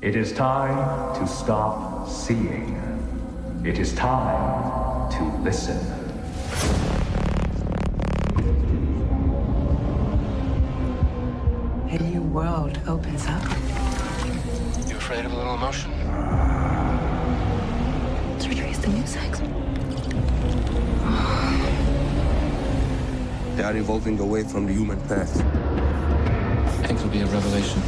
It is time to stop seeing. It is time to listen. A new world opens up. You afraid of a little emotion? Let's retrace the music. They are evolving away from the human path. I think it'll be a revelation.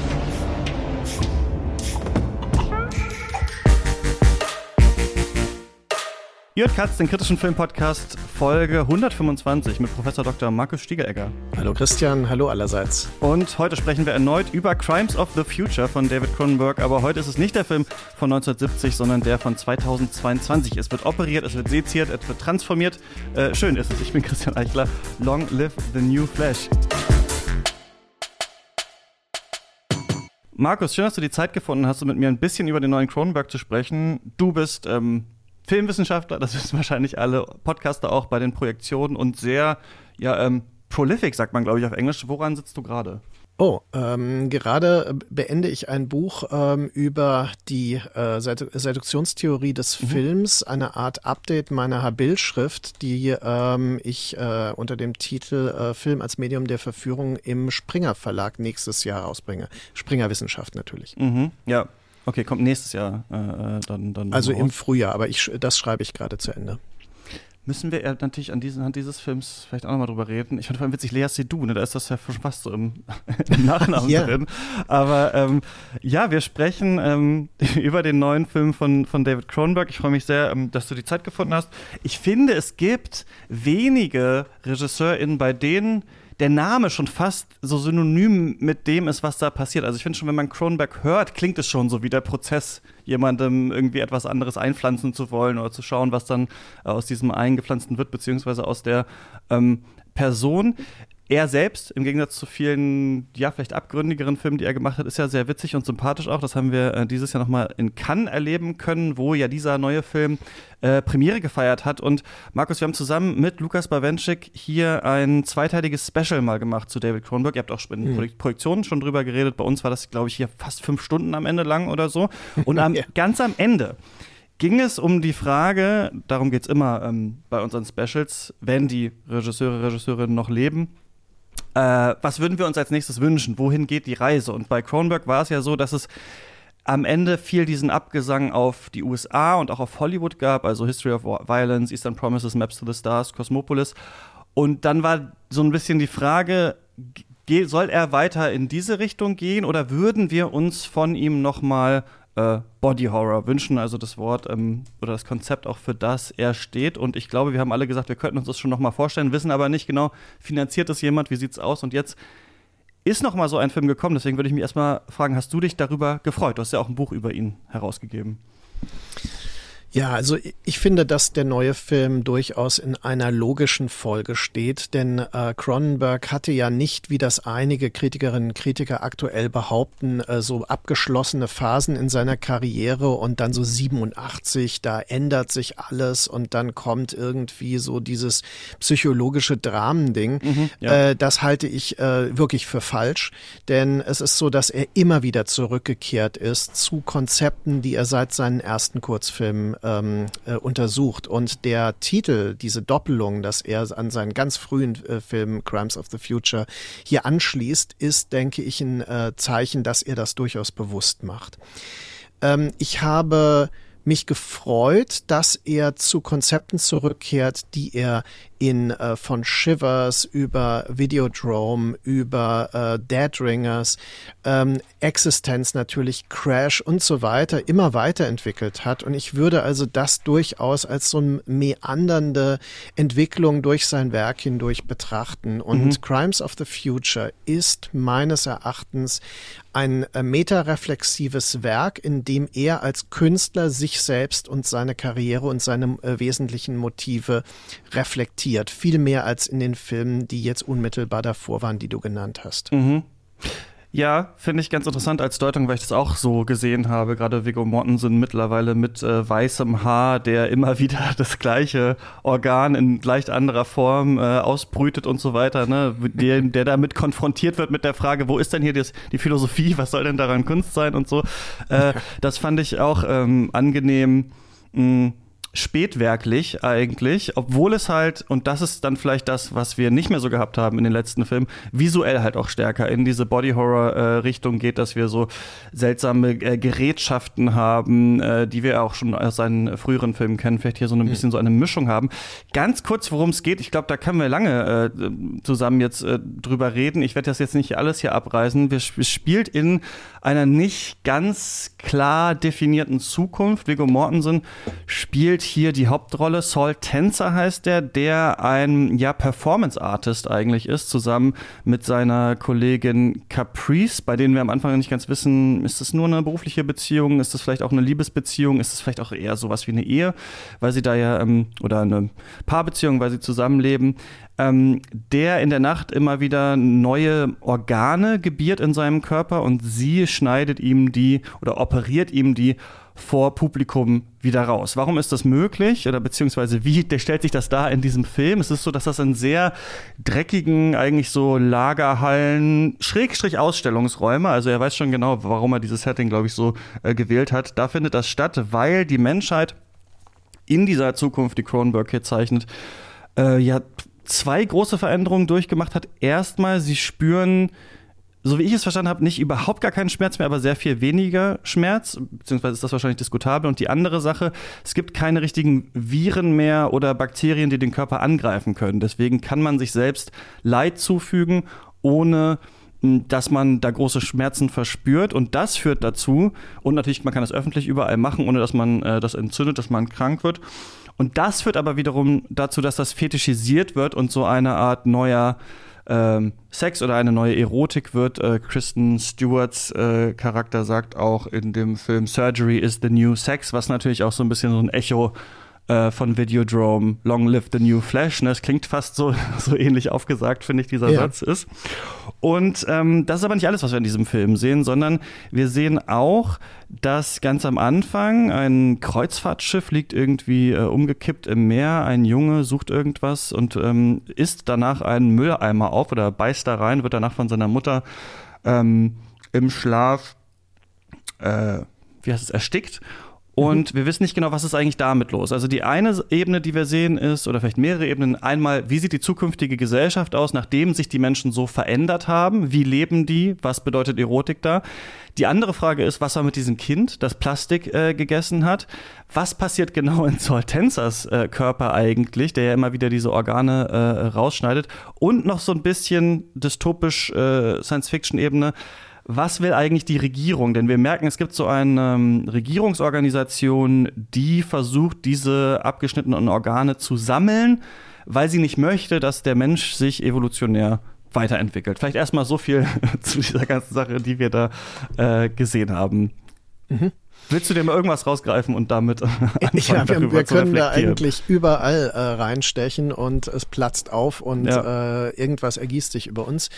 Jörg Katz, den kritischen Filmpodcast Folge 125 mit Professor Dr. Markus Stiegelegger. Hallo Christian, hallo allerseits. Und heute sprechen wir erneut über Crimes of the Future von David Cronenberg, aber heute ist es nicht der Film von 1970, sondern der von 2022. Es wird operiert, es wird seziert, es wird transformiert. Äh, schön ist es. Ich bin Christian Eichler. Long live the new Flash. Markus, schön, dass du die Zeit gefunden hast, um mit mir ein bisschen über den neuen Cronenberg zu sprechen. Du bist ähm, Filmwissenschaftler, das wissen wahrscheinlich alle, Podcaster auch bei den Projektionen und sehr, ja, ähm, prolific, sagt man, glaube ich, auf Englisch. Woran sitzt du gerade? Oh, ähm, gerade beende ich ein Buch ähm, über die äh, Seduktionstheorie des mhm. Films, eine Art Update meiner Habil-Schrift, die ähm, ich äh, unter dem Titel äh, Film als Medium der Verführung im Springer Verlag nächstes Jahr rausbringe. Springer Wissenschaft natürlich. Mhm, ja, Okay, kommt nächstes Jahr äh, äh dann, dann. Also im Frühjahr, aber ich, das schreibe ich gerade zu Ende. Müssen wir natürlich an diesen, anhand dieses Films vielleicht auch nochmal drüber reden. Ich fand vor allem witzig, Lea Seydoux, ne, da ist das ja fast so im, im Nachnamen ja. drin. Aber ähm, ja, wir sprechen ähm, über den neuen Film von, von David Cronenberg. Ich freue mich sehr, ähm, dass du die Zeit gefunden hast. Ich finde, es gibt wenige RegisseurInnen, bei denen der Name schon fast so synonym mit dem ist, was da passiert. Also ich finde schon, wenn man Cronenberg hört, klingt es schon so wie der Prozess, jemandem irgendwie etwas anderes einpflanzen zu wollen oder zu schauen, was dann aus diesem Eingepflanzten wird, beziehungsweise aus der ähm, Person. Er selbst, im Gegensatz zu vielen, ja, vielleicht abgründigeren Filmen, die er gemacht hat, ist ja sehr witzig und sympathisch auch. Das haben wir äh, dieses Jahr nochmal in Cannes erleben können, wo ja dieser neue Film äh, Premiere gefeiert hat. Und Markus, wir haben zusammen mit Lukas Bawenschik hier ein zweiteiliges Special mal gemacht zu David Cronenberg. Ihr habt auch in mhm. Projektionen schon drüber geredet. Bei uns war das, glaube ich, hier fast fünf Stunden am Ende lang oder so. Und am, ja. ganz am Ende ging es um die Frage, darum geht es immer ähm, bei unseren Specials, wenn die Regisseure, Regisseurinnen noch leben, äh, was würden wir uns als nächstes wünschen? Wohin geht die Reise? Und bei Cronenberg war es ja so, dass es am Ende viel diesen Abgesang auf die USA und auch auf Hollywood gab, also History of Violence, Eastern Promises, Maps to the Stars, Cosmopolis. Und dann war so ein bisschen die Frage, soll er weiter in diese Richtung gehen oder würden wir uns von ihm noch mal äh, Body Horror wünschen, also das Wort ähm, oder das Konzept auch für das er steht. Und ich glaube, wir haben alle gesagt, wir könnten uns das schon noch mal vorstellen, wissen aber nicht genau, finanziert das jemand, wie sieht es aus? Und jetzt ist noch mal so ein Film gekommen. Deswegen würde ich mich erstmal fragen, hast du dich darüber gefreut? Du hast ja auch ein Buch über ihn herausgegeben. Ja, also ich finde, dass der neue Film durchaus in einer logischen Folge steht, denn äh, Cronenberg hatte ja nicht, wie das einige Kritikerinnen und Kritiker aktuell behaupten, äh, so abgeschlossene Phasen in seiner Karriere und dann so 87, da ändert sich alles und dann kommt irgendwie so dieses psychologische Dramending. Mhm, ja. äh, das halte ich äh, wirklich für falsch, denn es ist so, dass er immer wieder zurückgekehrt ist zu Konzepten, die er seit seinen ersten Kurzfilmen ähm, äh, untersucht. Und der Titel, diese Doppelung, dass er an seinen ganz frühen äh, Film Crimes of the Future hier anschließt, ist, denke ich, ein äh, Zeichen, dass er das durchaus bewusst macht. Ähm, ich habe mich gefreut, dass er zu Konzepten zurückkehrt, die er in äh, von Shivers über Videodrome, über äh, Dead Ringers, ähm, Existenz natürlich, Crash und so weiter immer weiterentwickelt hat. Und ich würde also das durchaus als so eine meandernde Entwicklung durch sein Werk hindurch betrachten. Und mhm. Crimes of the Future ist meines Erachtens ein äh, metareflexives Werk, in dem er als Künstler sich selbst und seine Karriere und seine äh, wesentlichen Motive reflektiert passiert, viel mehr als in den Filmen, die jetzt unmittelbar davor waren, die du genannt hast. Mhm. Ja, finde ich ganz interessant als Deutung, weil ich das auch so gesehen habe. Gerade Viggo Mortensen mittlerweile mit äh, weißem Haar, der immer wieder das gleiche Organ in leicht anderer Form äh, ausbrütet und so weiter. Ne? Der, der damit konfrontiert wird mit der Frage, wo ist denn hier das, die Philosophie, was soll denn daran Kunst sein und so. Äh, das fand ich auch ähm, angenehm. Mh, spätwerklich eigentlich, obwohl es halt, und das ist dann vielleicht das, was wir nicht mehr so gehabt haben in den letzten Filmen, visuell halt auch stärker in diese Body-Horror-Richtung geht, dass wir so seltsame äh, Gerätschaften haben, äh, die wir auch schon aus seinen früheren Filmen kennen, vielleicht hier so ein bisschen so eine Mischung haben. Ganz kurz, worum es geht, ich glaube, da können wir lange äh, zusammen jetzt äh, drüber reden. Ich werde das jetzt nicht alles hier abreißen. Wir, es spielt in einer nicht ganz klar definierten Zukunft. Viggo Mortensen spielt hier die Hauptrolle. Saul Tänzer heißt der, der ein ja, Performance-Artist eigentlich ist, zusammen mit seiner Kollegin Caprice, bei denen wir am Anfang nicht ganz wissen, ist das nur eine berufliche Beziehung, ist das vielleicht auch eine Liebesbeziehung, ist das vielleicht auch eher sowas wie eine Ehe, weil sie da ja, ähm, oder eine Paarbeziehung, weil sie zusammenleben. Ähm, der in der Nacht immer wieder neue Organe gebiert in seinem Körper und sie schneidet ihm die oder operiert ihm die vor Publikum wieder raus. Warum ist das möglich oder beziehungsweise wie stellt sich das da in diesem Film? Es ist so, dass das in sehr dreckigen, eigentlich so Lagerhallen, Schrägstrich Ausstellungsräume, also er weiß schon genau, warum er dieses Setting, glaube ich, so äh, gewählt hat. Da findet das statt, weil die Menschheit in dieser Zukunft, die Cronenberg hier zeichnet, äh, ja zwei große Veränderungen durchgemacht hat. Erstmal, sie spüren, so wie ich es verstanden habe, nicht überhaupt gar keinen Schmerz mehr, aber sehr viel weniger Schmerz, beziehungsweise ist das wahrscheinlich diskutabel. Und die andere Sache, es gibt keine richtigen Viren mehr oder Bakterien, die den Körper angreifen können. Deswegen kann man sich selbst Leid zufügen, ohne hm, dass man da große Schmerzen verspürt und das führt dazu und natürlich man kann das öffentlich überall machen, ohne dass man äh, das entzündet, dass man krank wird und das führt aber wiederum dazu, dass das fetischisiert wird und so eine Art neuer ähm, Sex oder eine neue Erotik wird. Äh, Kristen Stewarts äh, Charakter sagt auch in dem Film Surgery is the New Sex, was natürlich auch so ein bisschen so ein Echo äh, von Videodrome, Long Live the New Flash. Ne? Das klingt fast so, so ähnlich aufgesagt, finde ich, dieser ja. Satz ist. Und ähm, das ist aber nicht alles, was wir in diesem Film sehen, sondern wir sehen auch, dass ganz am Anfang ein Kreuzfahrtschiff liegt irgendwie äh, umgekippt im Meer. Ein Junge sucht irgendwas und ähm, isst danach einen Mülleimer auf oder beißt da rein, wird danach von seiner Mutter ähm, im Schlaf, äh, wie heißt es, erstickt. Und mhm. wir wissen nicht genau, was ist eigentlich damit los. Also die eine Ebene, die wir sehen, ist, oder vielleicht mehrere Ebenen, einmal, wie sieht die zukünftige Gesellschaft aus, nachdem sich die Menschen so verändert haben? Wie leben die? Was bedeutet Erotik da? Die andere Frage ist, was war mit diesem Kind, das Plastik äh, gegessen hat? Was passiert genau in Tenzers äh, Körper eigentlich, der ja immer wieder diese Organe äh, rausschneidet? Und noch so ein bisschen dystopisch äh, Science-Fiction-Ebene was will eigentlich die Regierung? Denn wir merken, es gibt so eine ähm, Regierungsorganisation, die versucht, diese abgeschnittenen Organe zu sammeln, weil sie nicht möchte, dass der Mensch sich evolutionär weiterentwickelt. Vielleicht erstmal so viel zu dieser ganzen Sache, die wir da äh, gesehen haben. Mhm. Willst du dir mal irgendwas rausgreifen und damit anfangen, ja, wir, wir können da eigentlich überall äh, reinstechen und es platzt auf und ja. äh, irgendwas ergießt sich über uns.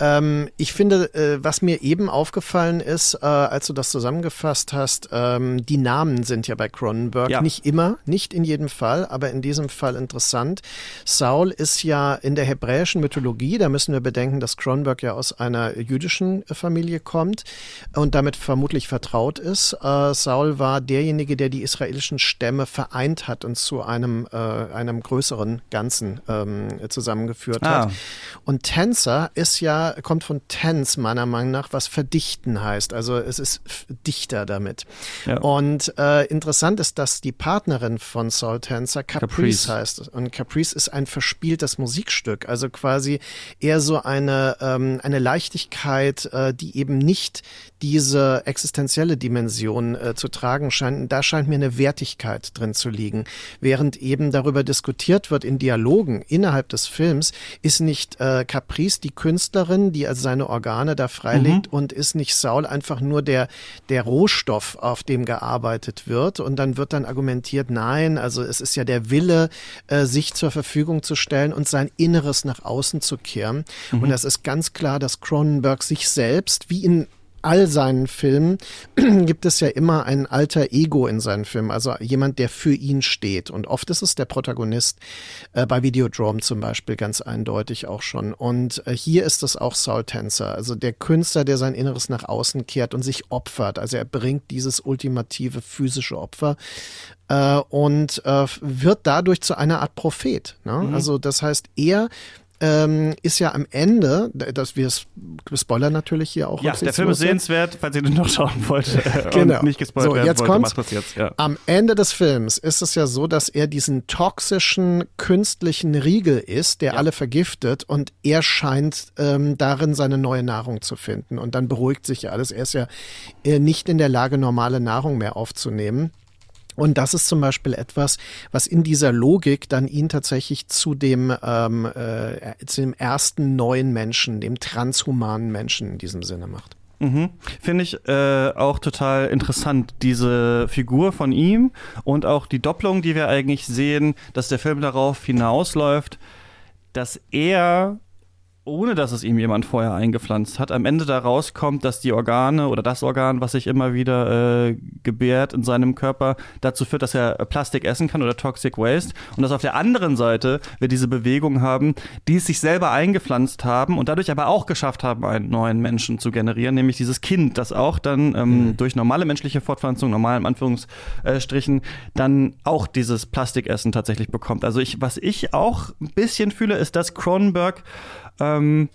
Ähm, ich finde, äh, was mir eben aufgefallen ist, äh, als du das zusammengefasst hast, ähm, die Namen sind ja bei Cronenberg ja. nicht immer, nicht in jedem Fall, aber in diesem Fall interessant. Saul ist ja in der hebräischen Mythologie, da müssen wir bedenken, dass Cronenberg ja aus einer jüdischen Familie kommt und damit vermutlich vertraut ist. Äh, Saul war derjenige, der die israelischen Stämme vereint hat und zu einem, äh, einem größeren Ganzen ähm, zusammengeführt ah. hat. Und Tänzer ist ja, kommt von Tänz meiner Meinung nach, was verdichten heißt. Also es ist Dichter damit. Ja. Und äh, interessant ist, dass die Partnerin von Saul Tänzer Caprice, Caprice, heißt. Und Caprice ist ein verspieltes Musikstück. Also quasi eher so eine, ähm, eine Leichtigkeit, äh, die eben nicht diese existenzielle Dimension äh, zu tragen scheint. Da scheint mir eine Wertigkeit drin zu liegen. Während eben darüber diskutiert wird in Dialogen innerhalb des Films, ist nicht äh, Caprice die Künstlerin, die also seine Organe da freilegt mhm. und ist nicht Saul einfach nur der, der Rohstoff, auf dem gearbeitet wird. Und dann wird dann argumentiert, nein, also es ist ja der Wille, äh, sich zur Verfügung zu stellen und sein Inneres nach außen zu kehren. Mhm. Und das ist ganz klar, dass Cronenberg sich selbst, wie in all seinen Filmen gibt es ja immer ein alter Ego in seinen Filmen, also jemand, der für ihn steht. Und oft ist es der Protagonist, äh, bei Videodrome zum Beispiel ganz eindeutig auch schon. Und äh, hier ist es auch Saul Tänzer, also der Künstler, der sein Inneres nach außen kehrt und sich opfert. Also er bringt dieses ultimative physische Opfer äh, und äh, wird dadurch zu einer Art Prophet. Ne? Mhm. Also das heißt, er ähm, ist ja am Ende, dass wir spoilern natürlich hier auch. Ja, der Film ist sehenswert, falls ihr den noch schauen wollt äh, genau. und nicht gespoilert so, werden jetzt wollt, macht das jetzt. Ja. Am Ende des Films ist es ja so, dass er diesen toxischen künstlichen Riegel ist, der ja. alle vergiftet und er scheint ähm, darin seine neue Nahrung zu finden und dann beruhigt sich ja alles. Er ist ja äh, nicht in der Lage, normale Nahrung mehr aufzunehmen. Und das ist zum Beispiel etwas, was in dieser Logik dann ihn tatsächlich zu dem, ähm, äh, zu dem ersten neuen Menschen, dem transhumanen Menschen in diesem Sinne macht. Mhm. Finde ich äh, auch total interessant, diese Figur von ihm und auch die Doppelung, die wir eigentlich sehen, dass der Film darauf hinausläuft, dass er ohne dass es ihm jemand vorher eingepflanzt hat, am Ende da rauskommt, dass die Organe oder das Organ, was sich immer wieder äh, gebärt in seinem Körper, dazu führt, dass er Plastik essen kann oder Toxic Waste. Und dass auf der anderen Seite wir diese Bewegung haben, die es sich selber eingepflanzt haben und dadurch aber auch geschafft haben, einen neuen Menschen zu generieren, nämlich dieses Kind, das auch dann ähm, mhm. durch normale menschliche Fortpflanzung, normal in Anführungsstrichen, dann auch dieses Plastikessen tatsächlich bekommt. Also ich, was ich auch ein bisschen fühle, ist, dass Cronenberg ähm,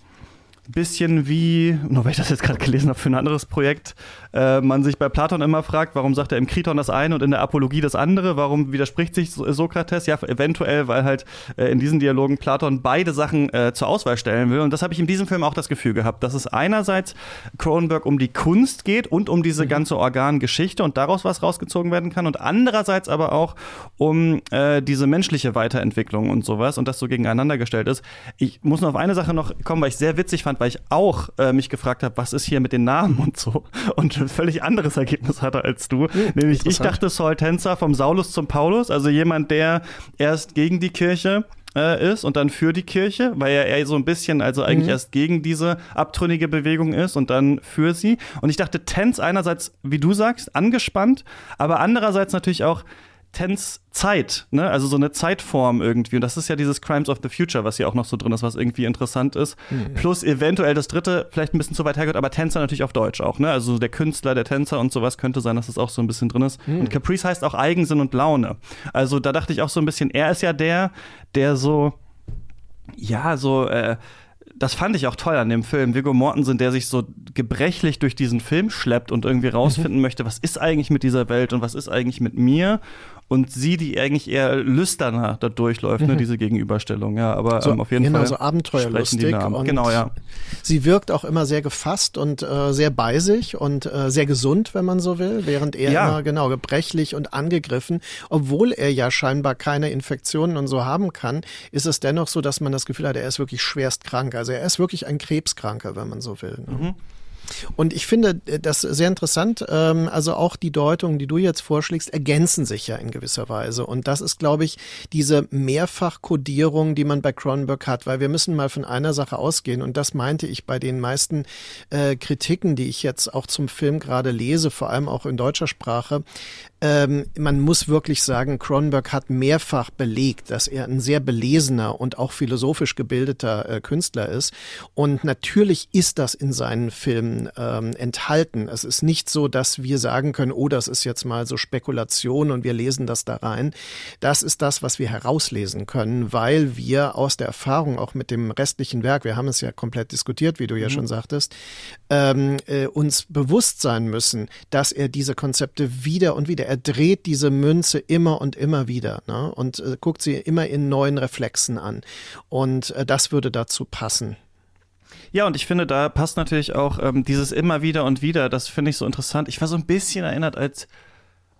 bisschen wie, nur weil ich das jetzt gerade gelesen habe für ein anderes Projekt, äh, man sich bei Platon immer fragt, warum sagt er im Kriton das eine und in der Apologie das andere? Warum widerspricht sich Sokrates? Ja, eventuell, weil halt äh, in diesen Dialogen Platon beide Sachen äh, zur Auswahl stellen will. Und das habe ich in diesem Film auch das Gefühl gehabt, dass es einerseits Cronenberg um die Kunst geht und um diese mhm. ganze Organgeschichte und daraus was rausgezogen werden kann und andererseits aber auch um äh, diese menschliche Weiterentwicklung und sowas und das so gegeneinander gestellt ist. Ich muss noch auf eine Sache noch kommen, weil ich sehr witzig fand, weil ich auch äh, mich gefragt habe, was ist hier mit den Namen und so. Und ein völlig anderes Ergebnis hatte als du. Hm, Nämlich ich dachte Saul Tänzer vom Saulus zum Paulus, also jemand, der erst gegen die Kirche äh, ist und dann für die Kirche, weil er eher so ein bisschen, also eigentlich mhm. erst gegen diese abtrünnige Bewegung ist und dann für sie. Und ich dachte, Tänz einerseits, wie du sagst, angespannt, aber andererseits natürlich auch Tense Zeit, ne? Also so eine Zeitform irgendwie. Und das ist ja dieses Crimes of the Future, was hier auch noch so drin ist, was irgendwie interessant ist. Mhm. Plus eventuell das dritte, vielleicht ein bisschen zu weit hergeht, aber Tänzer natürlich auf Deutsch auch, ne? Also der Künstler, der Tänzer und sowas könnte sein, dass das auch so ein bisschen drin ist. Mhm. Und Caprice heißt auch Eigensinn und Laune. Also da dachte ich auch so ein bisschen, er ist ja der, der so, ja, so, äh, das fand ich auch toll an dem Film. Viggo Mortensen, der sich so gebrechlich durch diesen Film schleppt und irgendwie rausfinden mhm. möchte, was ist eigentlich mit dieser Welt und was ist eigentlich mit mir und sie, die eigentlich eher lüsterner da durchläuft, ne, mhm. ne, diese Gegenüberstellung. Ja, aber so, ähm, auf jeden genau, Fall. so abenteuerlustig. Und genau, ja. Sie wirkt auch immer sehr gefasst und äh, sehr bei sich und äh, sehr gesund, wenn man so will, während er ja. immer genau gebrechlich und angegriffen, obwohl er ja scheinbar keine Infektionen und so haben kann, ist es dennoch so, dass man das Gefühl hat, er ist wirklich schwerst krank. Also er ist wirklich ein Krebskranker, wenn man so will. Ne? Mhm. Und ich finde äh, das sehr interessant. Ähm, also auch die Deutungen, die du jetzt vorschlägst, ergänzen sich ja in gewisser Weise. Und das ist, glaube ich, diese Mehrfachkodierung, die man bei Cronenberg hat, weil wir müssen mal von einer Sache ausgehen. Und das meinte ich bei den meisten äh, Kritiken, die ich jetzt auch zum Film gerade lese, vor allem auch in deutscher Sprache. Ähm, man muss wirklich sagen, Cronenberg hat mehrfach belegt, dass er ein sehr belesener und auch philosophisch gebildeter äh, Künstler ist. Und natürlich ist das in seinen Filmen ähm, enthalten. Es ist nicht so, dass wir sagen können, oh, das ist jetzt mal so Spekulation und wir lesen das da rein. Das ist das, was wir herauslesen können, weil wir aus der Erfahrung auch mit dem restlichen Werk, wir haben es ja komplett diskutiert, wie du ja mhm. schon sagtest, ähm, äh, uns bewusst sein müssen, dass er diese Konzepte wieder und wieder er dreht diese Münze immer und immer wieder ne? und äh, guckt sie immer in neuen Reflexen an. Und äh, das würde dazu passen. Ja, und ich finde, da passt natürlich auch ähm, dieses immer wieder und wieder, das finde ich so interessant. Ich war so ein bisschen erinnert, als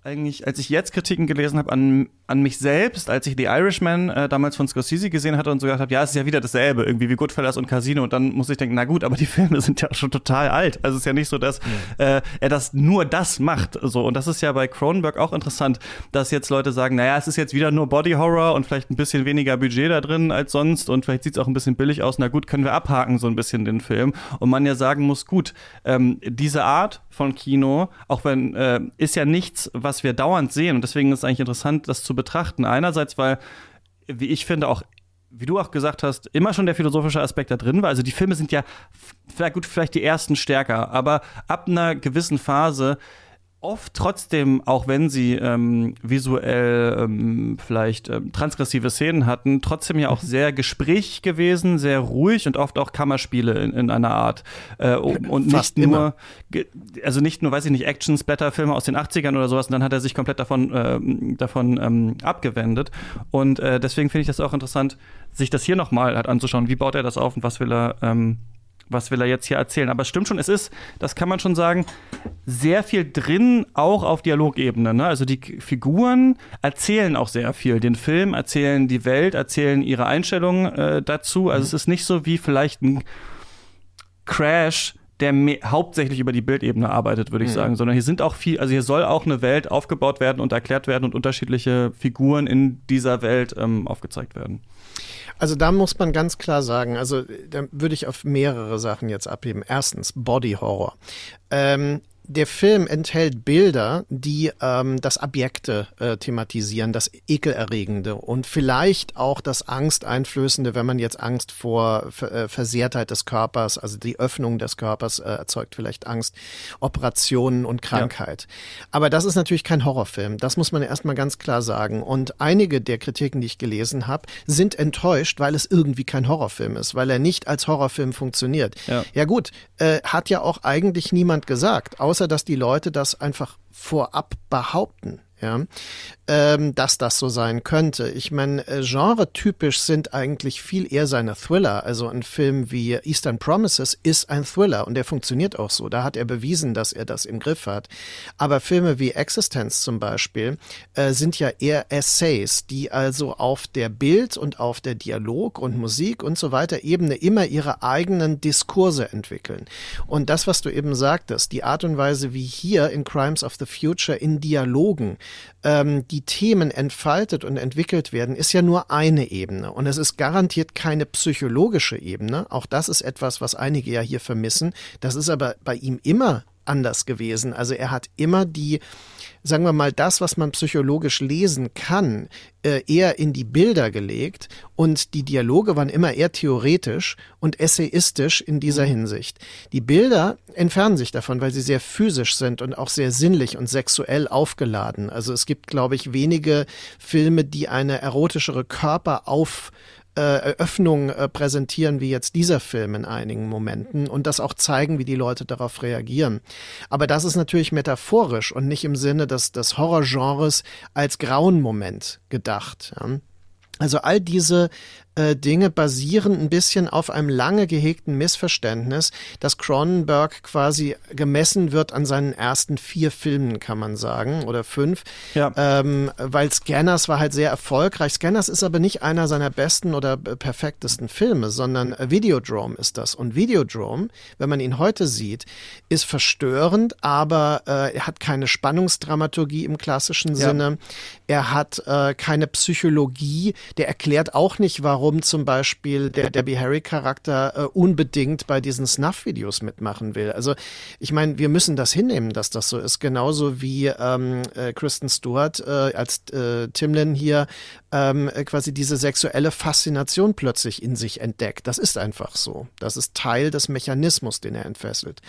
eigentlich, als ich jetzt Kritiken gelesen habe an, an mich selbst, als ich The Irishman äh, damals von Scorsese gesehen hatte und so gedacht habe, ja, es ist ja wieder dasselbe, irgendwie wie Goodfellas und Casino. Und dann muss ich denken, na gut, aber die Filme sind ja schon total alt. Also es ist ja nicht so, dass ja. äh, er das nur das macht. So und das ist ja bei Cronenberg auch interessant, dass jetzt Leute sagen, naja, es ist jetzt wieder nur Body Horror und vielleicht ein bisschen weniger Budget da drin als sonst und vielleicht sieht es auch ein bisschen billig aus. Na gut, können wir abhaken so ein bisschen den Film. Und man ja sagen muss, gut, ähm, diese Art von Kino, auch wenn äh, ist ja nichts, was wir dauernd sehen. Und deswegen ist es eigentlich interessant, das zu betrachten. Einerseits, weil, wie ich finde, auch wie du auch gesagt hast, immer schon der philosophische Aspekt da drin war. Also die Filme sind ja vielleicht gut, vielleicht die ersten stärker, aber ab einer gewissen Phase oft trotzdem, auch wenn sie ähm, visuell ähm, vielleicht ähm, transgressive Szenen hatten, trotzdem ja auch mhm. sehr gesprächig gewesen, sehr ruhig und oft auch Kammerspiele in, in einer Art. Äh, und Fast nicht nur, also nicht nur, weiß ich nicht, Action-Splatter-Filme aus den 80ern oder sowas, und dann hat er sich komplett davon, äh, davon ähm, abgewendet. Und äh, deswegen finde ich das auch interessant, sich das hier nochmal halt anzuschauen. Wie baut er das auf und was will er ähm, was will er jetzt hier erzählen? Aber es stimmt schon, es ist, das kann man schon sagen, sehr viel drin, auch auf Dialogebene. Ne? Also die Figuren erzählen auch sehr viel. Den Film erzählen die Welt, erzählen ihre Einstellungen äh, dazu. Also mhm. es ist nicht so wie vielleicht ein Crash, der hauptsächlich über die Bildebene arbeitet, würde ich mhm. sagen, sondern hier sind auch viel, also hier soll auch eine Welt aufgebaut werden und erklärt werden und unterschiedliche Figuren in dieser Welt ähm, aufgezeigt werden. Also da muss man ganz klar sagen, also da würde ich auf mehrere Sachen jetzt abheben. Erstens Body Horror. Ähm, der Film enthält Bilder, die ähm, das Abjekte äh, thematisieren, das Ekelerregende und vielleicht auch das Angsteinflößende, wenn man jetzt Angst vor Ver äh, Versehrtheit des Körpers, also die Öffnung des Körpers äh, erzeugt vielleicht Angst, Operationen und Krankheit. Ja. Aber das ist natürlich kein Horrorfilm, das muss man erstmal ganz klar sagen. Und einige der Kritiken, die ich gelesen habe, sind enttäuscht, weil es irgendwie kein Horrorfilm ist, weil er nicht als Horrorfilm funktioniert. Ja, ja gut, äh, hat ja auch eigentlich niemand gesagt, außer dass die Leute das einfach vorab behaupten ja, ähm, dass das so sein könnte. Ich meine, äh, genretypisch sind eigentlich viel eher seine Thriller. Also ein Film wie Eastern Promises ist ein Thriller und der funktioniert auch so. Da hat er bewiesen, dass er das im Griff hat. Aber Filme wie Existence zum Beispiel äh, sind ja eher Essays, die also auf der Bild- und auf der Dialog- und Musik und so weiter Ebene immer ihre eigenen Diskurse entwickeln. Und das, was du eben sagtest, die Art und Weise, wie hier in Crimes of the Future in Dialogen ähm, die Themen entfaltet und entwickelt werden, ist ja nur eine Ebene. Und es ist garantiert keine psychologische Ebene. Auch das ist etwas, was einige ja hier vermissen. Das ist aber bei ihm immer anders gewesen. Also er hat immer die sagen wir mal, das, was man psychologisch lesen kann, äh, eher in die Bilder gelegt und die Dialoge waren immer eher theoretisch und essayistisch in dieser mhm. Hinsicht. Die Bilder entfernen sich davon, weil sie sehr physisch sind und auch sehr sinnlich und sexuell aufgeladen. Also es gibt, glaube ich, wenige Filme, die eine erotischere Körper auf äh, Eröffnung äh, präsentieren wie jetzt dieser Film in einigen Momenten und das auch zeigen, wie die Leute darauf reagieren. Aber das ist natürlich metaphorisch und nicht im Sinne des, des Horrorgenres als Grauenmoment gedacht. Ja. Also all diese Dinge basieren ein bisschen auf einem lange gehegten Missverständnis, dass Cronenberg quasi gemessen wird an seinen ersten vier Filmen, kann man sagen, oder fünf. Ja. Ähm, weil Scanners war halt sehr erfolgreich. Scanners ist aber nicht einer seiner besten oder perfektesten Filme, sondern Videodrome ist das. Und Videodrome, wenn man ihn heute sieht, ist verstörend, aber äh, er hat keine Spannungsdramaturgie im klassischen ja. Sinne. Er hat äh, keine Psychologie. Der erklärt auch nicht, warum warum zum Beispiel der Debbie Harry-Charakter äh, unbedingt bei diesen Snuff-Videos mitmachen will. Also ich meine, wir müssen das hinnehmen, dass das so ist. Genauso wie ähm, äh, Kristen Stewart äh, als äh, Timlin hier ähm, quasi diese sexuelle Faszination plötzlich in sich entdeckt. Das ist einfach so. Das ist Teil des Mechanismus, den er entfesselt.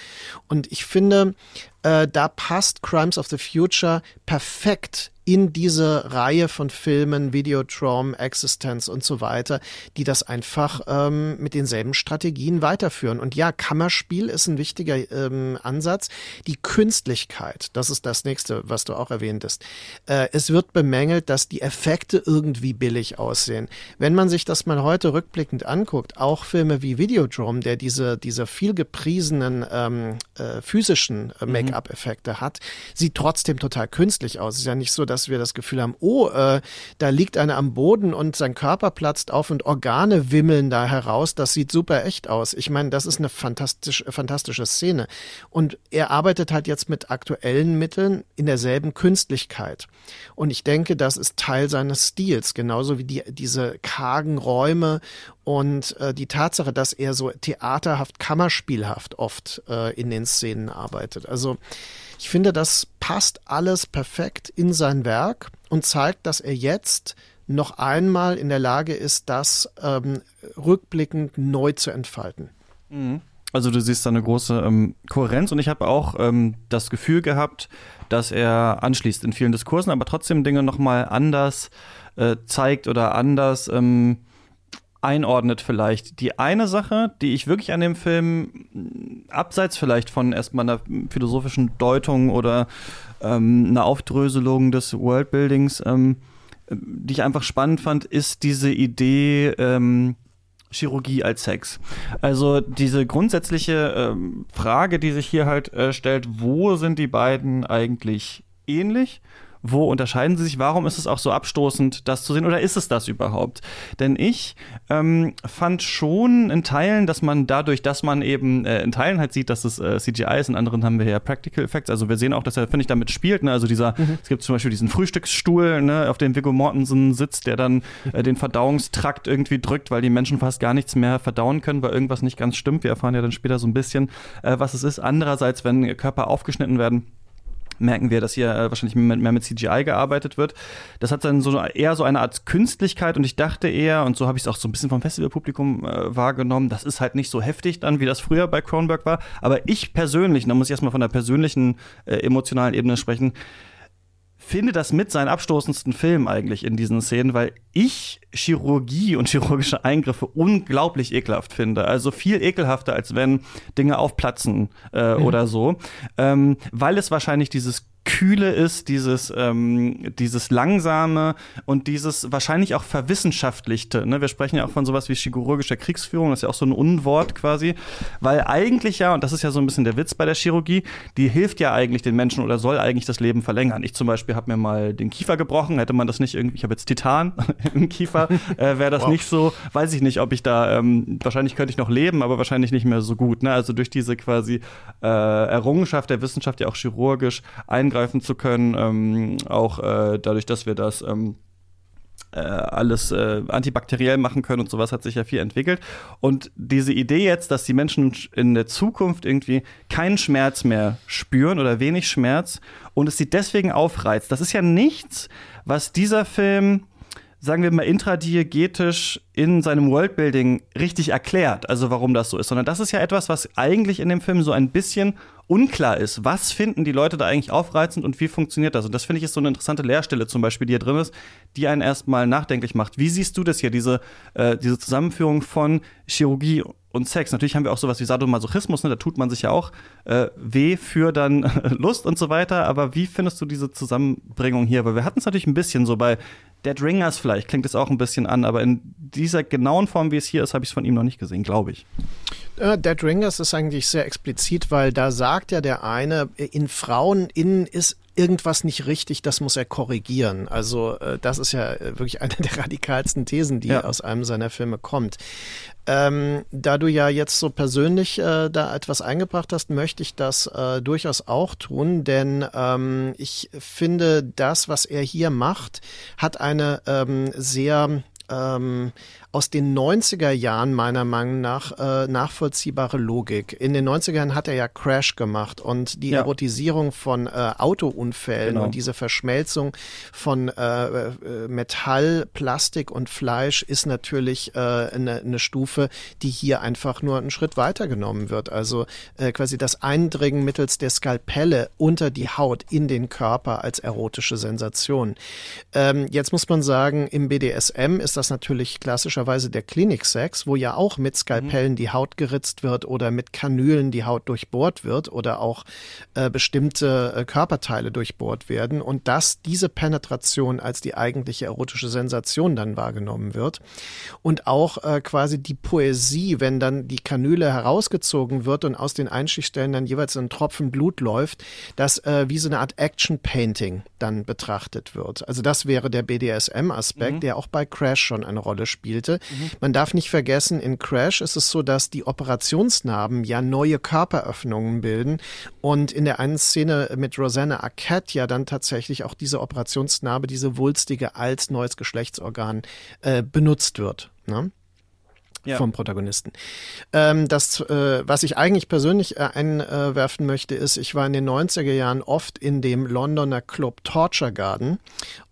Und ich finde, äh, da passt Crimes of the Future perfekt in diese Reihe von Filmen, Videodrome, Existence und so weiter, die das einfach ähm, mit denselben Strategien weiterführen. Und ja, Kammerspiel ist ein wichtiger ähm, Ansatz. Die Künstlichkeit, das ist das nächste, was du auch erwähntest. Äh, es wird bemängelt, dass die Effekte irgendwie billig aussehen. Wenn man sich das mal heute rückblickend anguckt, auch Filme wie Videodrome, der diese, diese viel gepriesenen ähm, äh, physischen äh, mhm. Make-up-Effekte hat, sieht trotzdem total künstlich aus. Es ist ja nicht so, dass wir das Gefühl haben, oh, äh, da liegt einer am Boden und sein Körper platzt auf und Organe wimmeln da heraus. Das sieht super echt aus. Ich meine, das ist eine fantastisch, fantastische Szene. Und er arbeitet halt jetzt mit aktuellen Mitteln in derselben Künstlichkeit. Und ich denke, das ist Teil seines Stils, genauso wie die, diese kargen Räume und äh, die Tatsache, dass er so theaterhaft, kammerspielhaft oft äh, in den Szenen arbeitet. Also ich finde, das passt alles perfekt in sein Werk und zeigt, dass er jetzt noch einmal in der Lage ist, das ähm, rückblickend neu zu entfalten. Mhm. Also du siehst da eine große ähm, Kohärenz und ich habe auch ähm, das Gefühl gehabt, dass er anschließt in vielen Diskursen, aber trotzdem Dinge nochmal anders äh, zeigt oder anders ähm, einordnet vielleicht. Die eine Sache, die ich wirklich an dem Film, abseits vielleicht von erstmal einer philosophischen Deutung oder ähm, einer Aufdröselung des Worldbuildings, ähm, die ich einfach spannend fand, ist diese Idee, ähm, Chirurgie als Sex. Also diese grundsätzliche ähm, Frage, die sich hier halt äh, stellt, wo sind die beiden eigentlich ähnlich? Wo unterscheiden sie sich? Warum ist es auch so abstoßend, das zu sehen? Oder ist es das überhaupt? Denn ich ähm, fand schon in Teilen, dass man dadurch, dass man eben äh, in Teilen halt sieht, dass es äh, CGI ist, in anderen haben wir ja Practical Effects. Also wir sehen auch, dass er, finde ich, damit spielt. Ne? Also dieser, mhm. es gibt zum Beispiel diesen Frühstücksstuhl, ne, auf dem Viggo Mortensen sitzt, der dann äh, den Verdauungstrakt irgendwie drückt, weil die Menschen fast gar nichts mehr verdauen können, weil irgendwas nicht ganz stimmt. Wir erfahren ja dann später so ein bisschen, äh, was es ist. Andererseits, wenn Körper aufgeschnitten werden, merken wir, dass hier äh, wahrscheinlich mehr mit CGI gearbeitet wird. Das hat dann so eher so eine Art Künstlichkeit und ich dachte eher, und so habe ich es auch so ein bisschen vom Festivalpublikum äh, wahrgenommen, das ist halt nicht so heftig dann, wie das früher bei Kronberg war. Aber ich persönlich, da muss ich erstmal von der persönlichen äh, emotionalen Ebene sprechen, finde das mit seinen abstoßendsten Film eigentlich in diesen Szenen, weil ich Chirurgie und chirurgische Eingriffe unglaublich ekelhaft finde. Also viel ekelhafter, als wenn Dinge aufplatzen äh, mhm. oder so. Ähm, weil es wahrscheinlich dieses Kühle ist, dieses, ähm, dieses Langsame und dieses wahrscheinlich auch Verwissenschaftlichte. Ne? Wir sprechen ja auch von sowas wie chirurgischer Kriegsführung, das ist ja auch so ein Unwort quasi, weil eigentlich ja, und das ist ja so ein bisschen der Witz bei der Chirurgie, die hilft ja eigentlich den Menschen oder soll eigentlich das Leben verlängern. Ich zum Beispiel habe mir mal den Kiefer gebrochen, hätte man das nicht irgendwie, ich habe jetzt Titan im Kiefer, äh, wäre das wow. nicht so, weiß ich nicht, ob ich da, ähm, wahrscheinlich könnte ich noch leben, aber wahrscheinlich nicht mehr so gut. Ne? Also durch diese quasi äh, Errungenschaft der Wissenschaft ja auch chirurgisch eingreifen eingreifen zu können, ähm, auch äh, dadurch, dass wir das ähm, äh, alles äh, antibakteriell machen können und sowas hat sich ja viel entwickelt. Und diese Idee jetzt, dass die Menschen in der Zukunft irgendwie keinen Schmerz mehr spüren oder wenig Schmerz und es sie deswegen aufreizt, das ist ja nichts, was dieser Film sagen wir mal, intradiegetisch in seinem Worldbuilding richtig erklärt, also warum das so ist, sondern das ist ja etwas, was eigentlich in dem Film so ein bisschen unklar ist. Was finden die Leute da eigentlich aufreizend und wie funktioniert das? Und das finde ich ist so eine interessante Leerstelle zum Beispiel, die hier drin ist, die einen erstmal nachdenklich macht. Wie siehst du das hier, diese, äh, diese Zusammenführung von Chirurgie und Sex. Natürlich haben wir auch sowas wie Sadomasochismus, ne? da tut man sich ja auch äh, weh für dann Lust und so weiter. Aber wie findest du diese Zusammenbringung hier? Weil wir hatten es natürlich ein bisschen so bei Dead Ringers vielleicht, klingt es auch ein bisschen an, aber in dieser genauen Form, wie es hier ist, habe ich es von ihm noch nicht gesehen, glaube ich. Äh, Dead Ringers ist eigentlich sehr explizit, weil da sagt ja der eine, in Frauen innen ist irgendwas nicht richtig, das muss er korrigieren. Also äh, das ist ja äh, wirklich eine der radikalsten Thesen, die ja. aus einem seiner Filme kommt. Ähm, da du ja jetzt so persönlich äh, da etwas eingebracht hast, möchte ich das äh, durchaus auch tun, denn ähm, ich finde, das, was er hier macht, hat eine ähm, sehr ähm, aus den 90er Jahren meiner Meinung nach äh, nachvollziehbare Logik. In den 90er Jahren hat er ja Crash gemacht und die ja. Erotisierung von äh, Autounfällen genau. und diese Verschmelzung von äh, äh, Metall, Plastik und Fleisch ist natürlich äh, eine, eine Stufe, die hier einfach nur einen Schritt weiter genommen wird. Also äh, quasi das Eindringen mittels der Skalpelle unter die Haut in den Körper als erotische Sensation. Ähm, jetzt muss man sagen, im BDSM ist das natürlich klassischer typischerweise der Kliniksex, wo ja auch mit Skalpellen mhm. die Haut geritzt wird oder mit Kanülen die Haut durchbohrt wird oder auch äh, bestimmte äh, Körperteile durchbohrt werden und dass diese Penetration als die eigentliche erotische Sensation dann wahrgenommen wird und auch äh, quasi die Poesie, wenn dann die Kanüle herausgezogen wird und aus den Einstichstellen dann jeweils ein Tropfen Blut läuft, das äh, wie so eine Art Action Painting dann betrachtet wird. Also das wäre der BDSM-Aspekt, mhm. der auch bei Crash schon eine Rolle spielte. Mhm. Man darf nicht vergessen, in Crash ist es so, dass die Operationsnarben ja neue Körperöffnungen bilden und in der einen Szene mit Rosanna Arquette ja dann tatsächlich auch diese Operationsnarbe, diese wulstige als neues Geschlechtsorgan äh, benutzt wird. Ne? Ja. vom Protagonisten. Ähm, das, äh, was ich eigentlich persönlich äh, einwerfen möchte, ist, ich war in den 90er Jahren oft in dem Londoner Club Torture Garden.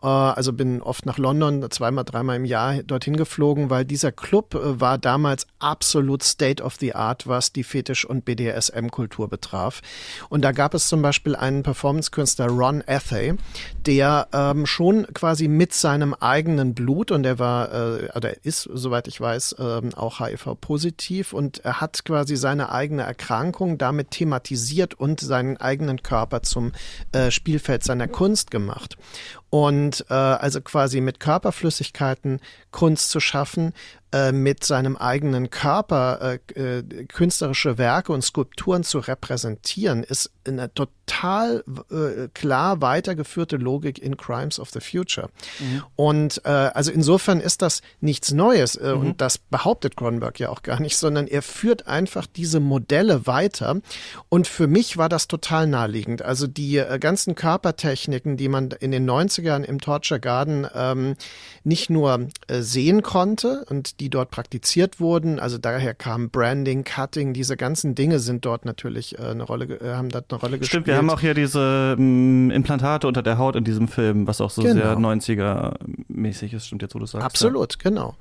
Äh, also bin oft nach London zweimal, dreimal im Jahr dorthin geflogen, weil dieser Club äh, war damals absolut State of the Art, was die Fetisch- und BDSM-Kultur betraf. Und da gab es zum Beispiel einen Performance-Künstler, Ron Athay, der ähm, schon quasi mit seinem eigenen Blut, und der war, äh, oder ist, soweit ich weiß, ähm, auch HIV-positiv und er hat quasi seine eigene Erkrankung damit thematisiert und seinen eigenen Körper zum äh, Spielfeld seiner Kunst gemacht. Und äh, also quasi mit Körperflüssigkeiten Kunst zu schaffen, äh, mit seinem eigenen Körper äh, äh, künstlerische Werke und Skulpturen zu repräsentieren, ist eine total äh, klar weitergeführte Logik in Crimes of the Future. Mhm. Und äh, also insofern ist das nichts Neues äh, mhm. und das behauptet Cronenberg ja auch gar nicht, sondern er führt einfach diese Modelle weiter. Und für mich war das total naheliegend. Also die äh, ganzen Körpertechniken, die man in den 90 90ern im Torture Garden ähm, nicht nur äh, sehen konnte und die dort praktiziert wurden. Also daher kam Branding, Cutting, diese ganzen Dinge sind dort natürlich äh, eine Rolle, haben dort eine Rolle gespielt. Stimmt, wir haben auch hier diese ähm, Implantate unter der Haut in diesem Film, was auch so genau. sehr 90er-mäßig ist, stimmt jetzt, wo du sagst. Absolut, ja. genau.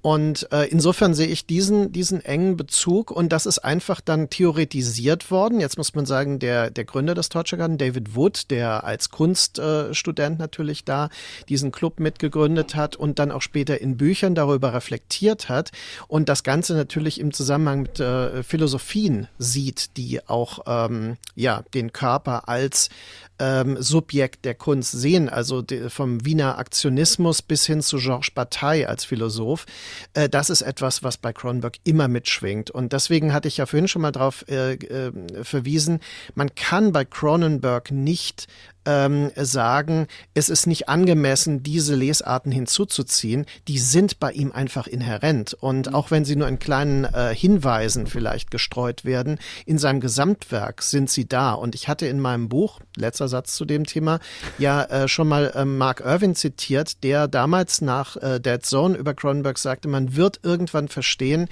Und äh, insofern sehe ich diesen, diesen engen Bezug und das ist einfach dann theoretisiert worden. Jetzt muss man sagen, der, der Gründer des Torture Garden, David Wood, der als Kunststudent natürlich natürlich da diesen Club mitgegründet hat und dann auch später in Büchern darüber reflektiert hat und das Ganze natürlich im Zusammenhang mit äh, Philosophien sieht, die auch ähm, ja den Körper als ähm, Subjekt der Kunst sehen, also de, vom Wiener Aktionismus bis hin zu Georges Bataille als Philosoph. Äh, das ist etwas, was bei Cronenberg immer mitschwingt. Und deswegen hatte ich ja vorhin schon mal darauf äh, äh, verwiesen, man kann bei Cronenberg nicht ähm, sagen, es ist nicht angemessen, diese Lesarten hinzuzuziehen. Die sind bei ihm einfach inhärent. Und mhm. auch wenn sie nur in kleinen äh, Hinweisen vielleicht gestreut werden, in seinem Gesamtwerk sind sie da. Und ich hatte in meinem Buch, letzter Satz zu dem Thema, ja äh, schon mal äh, Mark Irwin zitiert, der damals nach äh, Dead Zone über Cronenberg sagte, man wird irgendwann verstehen,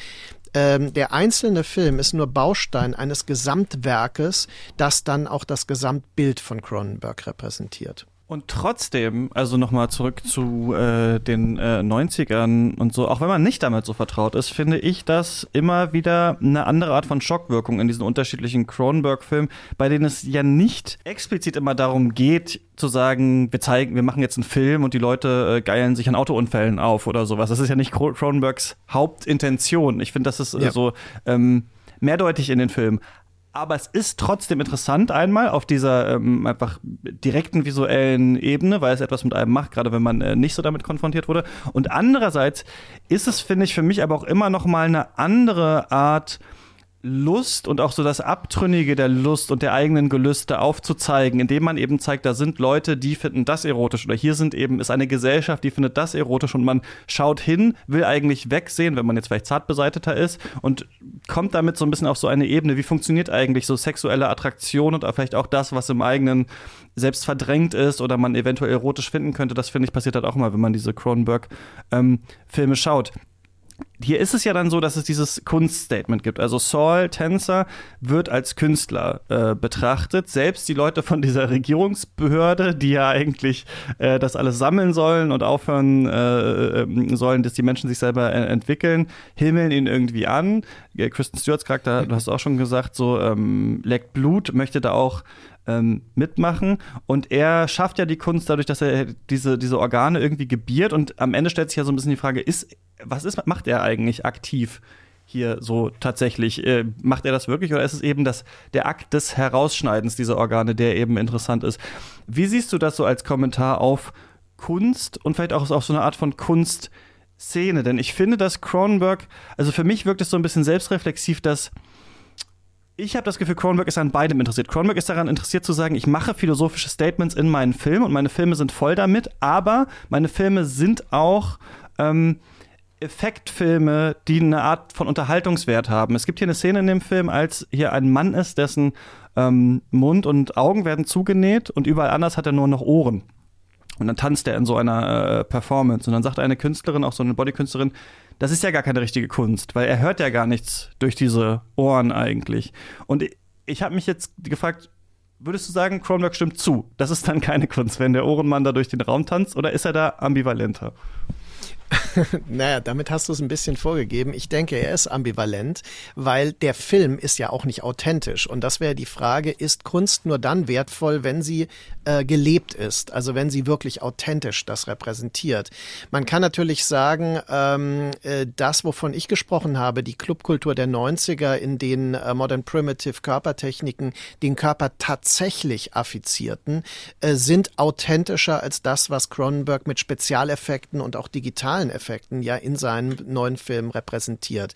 ähm, der einzelne Film ist nur Baustein eines Gesamtwerkes, das dann auch das Gesamtbild von Cronenberg repräsentiert. Und trotzdem, also nochmal zurück zu äh, den äh, 90ern und so, auch wenn man nicht damit so vertraut ist, finde ich das immer wieder eine andere Art von Schockwirkung in diesen unterschiedlichen Cronenberg-Filmen, bei denen es ja nicht explizit immer darum geht, zu sagen, wir zeigen, wir machen jetzt einen Film und die Leute äh, geilen sich an Autounfällen auf oder sowas. Das ist ja nicht Cronenbergs Hauptintention. Ich finde, das ist äh, ja. so ähm, mehrdeutig in den Filmen. Aber es ist trotzdem interessant einmal auf dieser ähm, einfach direkten visuellen Ebene, weil es etwas mit einem macht, gerade wenn man äh, nicht so damit konfrontiert wurde. Und andererseits ist es, finde ich, für mich aber auch immer noch mal eine andere Art Lust und auch so das Abtrünnige der Lust und der eigenen Gelüste aufzuzeigen, indem man eben zeigt, da sind Leute, die finden das erotisch oder hier sind eben, ist eine Gesellschaft, die findet das erotisch und man schaut hin, will eigentlich wegsehen, wenn man jetzt vielleicht zart beseiteter ist und kommt damit so ein bisschen auf so eine Ebene, wie funktioniert eigentlich so sexuelle Attraktion und vielleicht auch das, was im eigenen selbst verdrängt ist oder man eventuell erotisch finden könnte, das finde ich passiert halt auch immer, wenn man diese Cronenberg-Filme ähm, schaut hier ist es ja dann so, dass es dieses Kunststatement gibt. Also Saul Tänzer wird als Künstler äh, betrachtet. Selbst die Leute von dieser Regierungsbehörde, die ja eigentlich äh, das alles sammeln sollen und aufhören äh, äh sollen, dass die Menschen sich selber äh, entwickeln, himmeln ihn irgendwie an. Kristen Stewarts Charakter, du hast auch schon gesagt, so ähm, leckt Blut, möchte da auch ähm, mitmachen. Und er schafft ja die Kunst dadurch, dass er diese, diese Organe irgendwie gebiert. Und am Ende stellt sich ja so ein bisschen die Frage, ist, was ist, macht er eigentlich aktiv? hier so tatsächlich? Äh, macht er das wirklich oder ist es eben das, der Akt des Herausschneidens dieser Organe, der eben interessant ist? Wie siehst du das so als Kommentar auf Kunst und vielleicht auch auf so eine Art von Kunstszene? Denn ich finde, dass Cronenberg, also für mich wirkt es so ein bisschen selbstreflexiv, dass ich habe das Gefühl, Cronenberg ist an beidem interessiert. Cronenberg ist daran interessiert zu sagen, ich mache philosophische Statements in meinen Filmen und meine Filme sind voll damit, aber meine Filme sind auch ähm, Effektfilme, die eine Art von Unterhaltungswert haben. Es gibt hier eine Szene in dem Film, als hier ein Mann ist, dessen ähm, Mund und Augen werden zugenäht und überall anders hat er nur noch Ohren. Und dann tanzt er in so einer äh, Performance. Und dann sagt eine Künstlerin, auch so eine Bodykünstlerin, das ist ja gar keine richtige Kunst, weil er hört ja gar nichts durch diese Ohren eigentlich. Und ich habe mich jetzt gefragt, würdest du sagen, Cronenberg stimmt zu? Das ist dann keine Kunst, wenn der Ohrenmann da durch den Raum tanzt, oder ist er da ambivalenter? naja, damit hast du es ein bisschen vorgegeben. Ich denke, er ist ambivalent, weil der Film ist ja auch nicht authentisch. Und das wäre die Frage, ist Kunst nur dann wertvoll, wenn sie äh, gelebt ist, also wenn sie wirklich authentisch das repräsentiert. Man kann natürlich sagen, ähm, äh, das, wovon ich gesprochen habe, die Clubkultur der 90er, in denen äh, Modern Primitive Körpertechniken den Körper tatsächlich affizierten, äh, sind authentischer als das, was Cronenberg mit Spezialeffekten und auch digitalen Effekten ja in seinem neuen Film repräsentiert.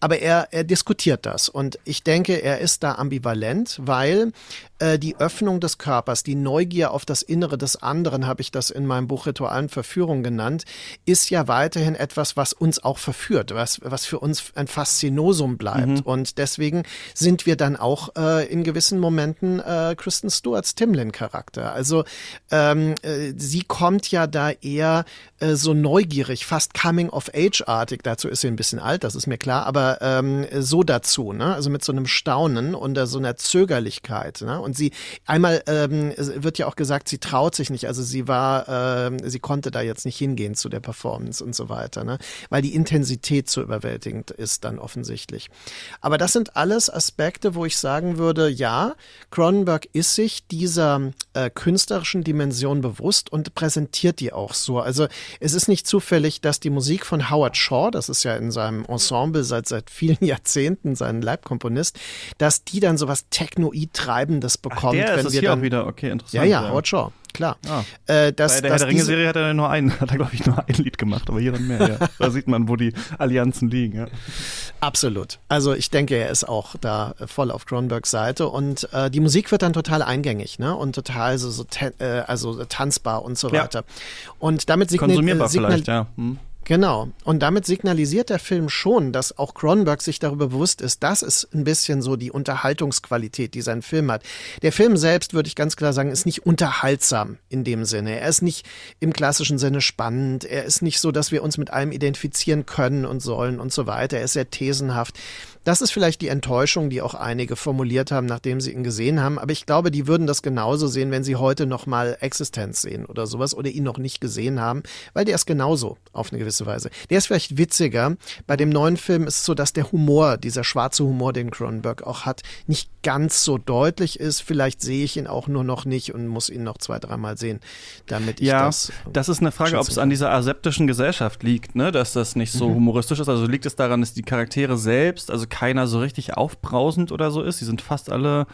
Aber er, er diskutiert das und ich denke, er ist da ambivalent, weil äh, die Öffnung des Körpers, die Neugier auf das Innere des anderen, habe ich das in meinem Buch Ritualen Verführung genannt, ist ja weiterhin etwas, was uns auch verführt, was, was für uns ein Faszinosum bleibt. Mhm. Und deswegen sind wir dann auch äh, in gewissen Momenten äh, Kristen Stewarts Timlin-Charakter. Also ähm, äh, sie kommt ja da eher äh, so neugierig, fast Coming-of-Age-artig. Dazu ist sie ein bisschen alt, das ist mir klar, aber ähm, so dazu, ne? Also mit so einem Staunen und so einer Zögerlichkeit. Ne? Und sie, einmal ähm, wird ja auch gesagt, sie traut sich nicht. Also sie war, äh, sie konnte da jetzt nicht hingehen zu der Performance und so weiter, ne? weil die Intensität zu überwältigend ist dann offensichtlich. Aber das sind alles Aspekte, wo ich sagen würde, ja, Cronenberg ist sich dieser äh, künstlerischen Dimension bewusst und präsentiert die auch so. Also es ist nicht zufällig, dass die Musik von Howard Shaw, das ist ja in seinem Ensemble seit seit vielen Jahrzehnten sein Leibkomponist, dass die dann sowas Bekommt. Ach, der wenn ist wir hier dann, auch wieder, okay, interessant. Ja, ja, Howard Shaw, klar. Ah. Äh, das, Bei der Herr der Ringe-Serie hat er nur einen, hat er, glaube ich, nur ein Lied gemacht, aber hier dann mehr, ja. Da sieht man, wo die Allianzen liegen, ja. Absolut. Also ich denke, er ist auch da voll auf Cronenbergs Seite und äh, die Musik wird dann total eingängig, ne? Und total so, so äh, also tanzbar und so weiter. Ja. Und damit signal Konsumierbar vielleicht, ja. Hm. Genau. Und damit signalisiert der Film schon, dass auch Cronenberg sich darüber bewusst ist, das ist ein bisschen so die Unterhaltungsqualität, die sein Film hat. Der Film selbst, würde ich ganz klar sagen, ist nicht unterhaltsam in dem Sinne. Er ist nicht im klassischen Sinne spannend. Er ist nicht so, dass wir uns mit allem identifizieren können und sollen und so weiter. Er ist sehr thesenhaft. Das ist vielleicht die Enttäuschung, die auch einige formuliert haben, nachdem sie ihn gesehen haben. Aber ich glaube, die würden das genauso sehen, wenn sie heute noch mal Existenz sehen oder sowas oder ihn noch nicht gesehen haben, weil der ist genauso auf eine gewisse Weise. Der ist vielleicht witziger. Bei dem neuen Film ist es so, dass der Humor, dieser schwarze Humor, den Cronenberg auch hat, nicht ganz so deutlich ist. Vielleicht sehe ich ihn auch nur noch nicht und muss ihn noch zwei, dreimal sehen, damit ich ja, das. Das ist eine Frage, ob es an dieser aseptischen Gesellschaft liegt, ne, dass das nicht so mhm. humoristisch ist. Also liegt es daran, dass die Charaktere selbst, also keiner so richtig aufbrausend oder so ist. Die sind fast alle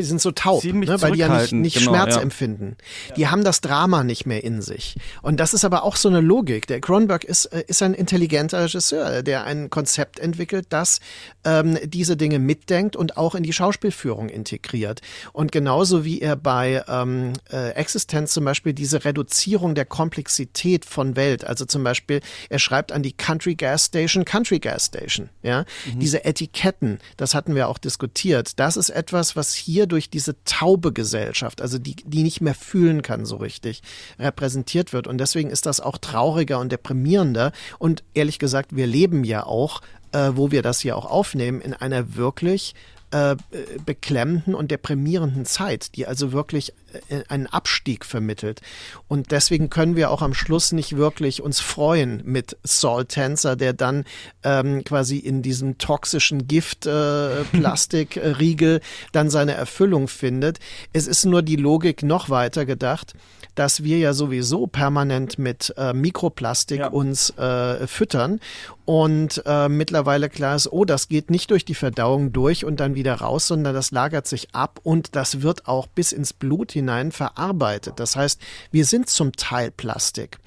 die sind so taub, ne, weil die ja nicht, nicht genau, Schmerz ja. empfinden. Die haben das Drama nicht mehr in sich. Und das ist aber auch so eine Logik. Der Cronenberg ist, äh, ist ein intelligenter Regisseur, der ein Konzept entwickelt, das ähm, diese Dinge mitdenkt und auch in die Schauspielführung integriert. Und genauso wie er bei ähm, äh, Existenz zum Beispiel diese Reduzierung der Komplexität von Welt, also zum Beispiel, er schreibt an die Country Gas Station, Country Gas Station, ja, mhm. diese Etiketten, das hatten wir auch diskutiert. Das ist etwas, was hier durch diese taube Gesellschaft, also die, die nicht mehr fühlen kann so richtig, repräsentiert wird. Und deswegen ist das auch trauriger und deprimierender. Und ehrlich gesagt, wir leben ja auch, äh, wo wir das hier auch aufnehmen, in einer wirklich äh, beklemmenden und deprimierenden Zeit, die also wirklich äh, einen Abstieg vermittelt. Und deswegen können wir auch am Schluss nicht wirklich uns freuen mit Saul Tenser, der dann ähm, quasi in diesem toxischen Gift-Plastikriegel äh, dann seine Erfüllung findet. Es ist nur die Logik noch weiter gedacht dass wir ja sowieso permanent mit äh, Mikroplastik ja. uns äh, füttern und äh, mittlerweile klar ist, oh, das geht nicht durch die Verdauung durch und dann wieder raus, sondern das lagert sich ab und das wird auch bis ins Blut hinein verarbeitet. Das heißt, wir sind zum Teil Plastik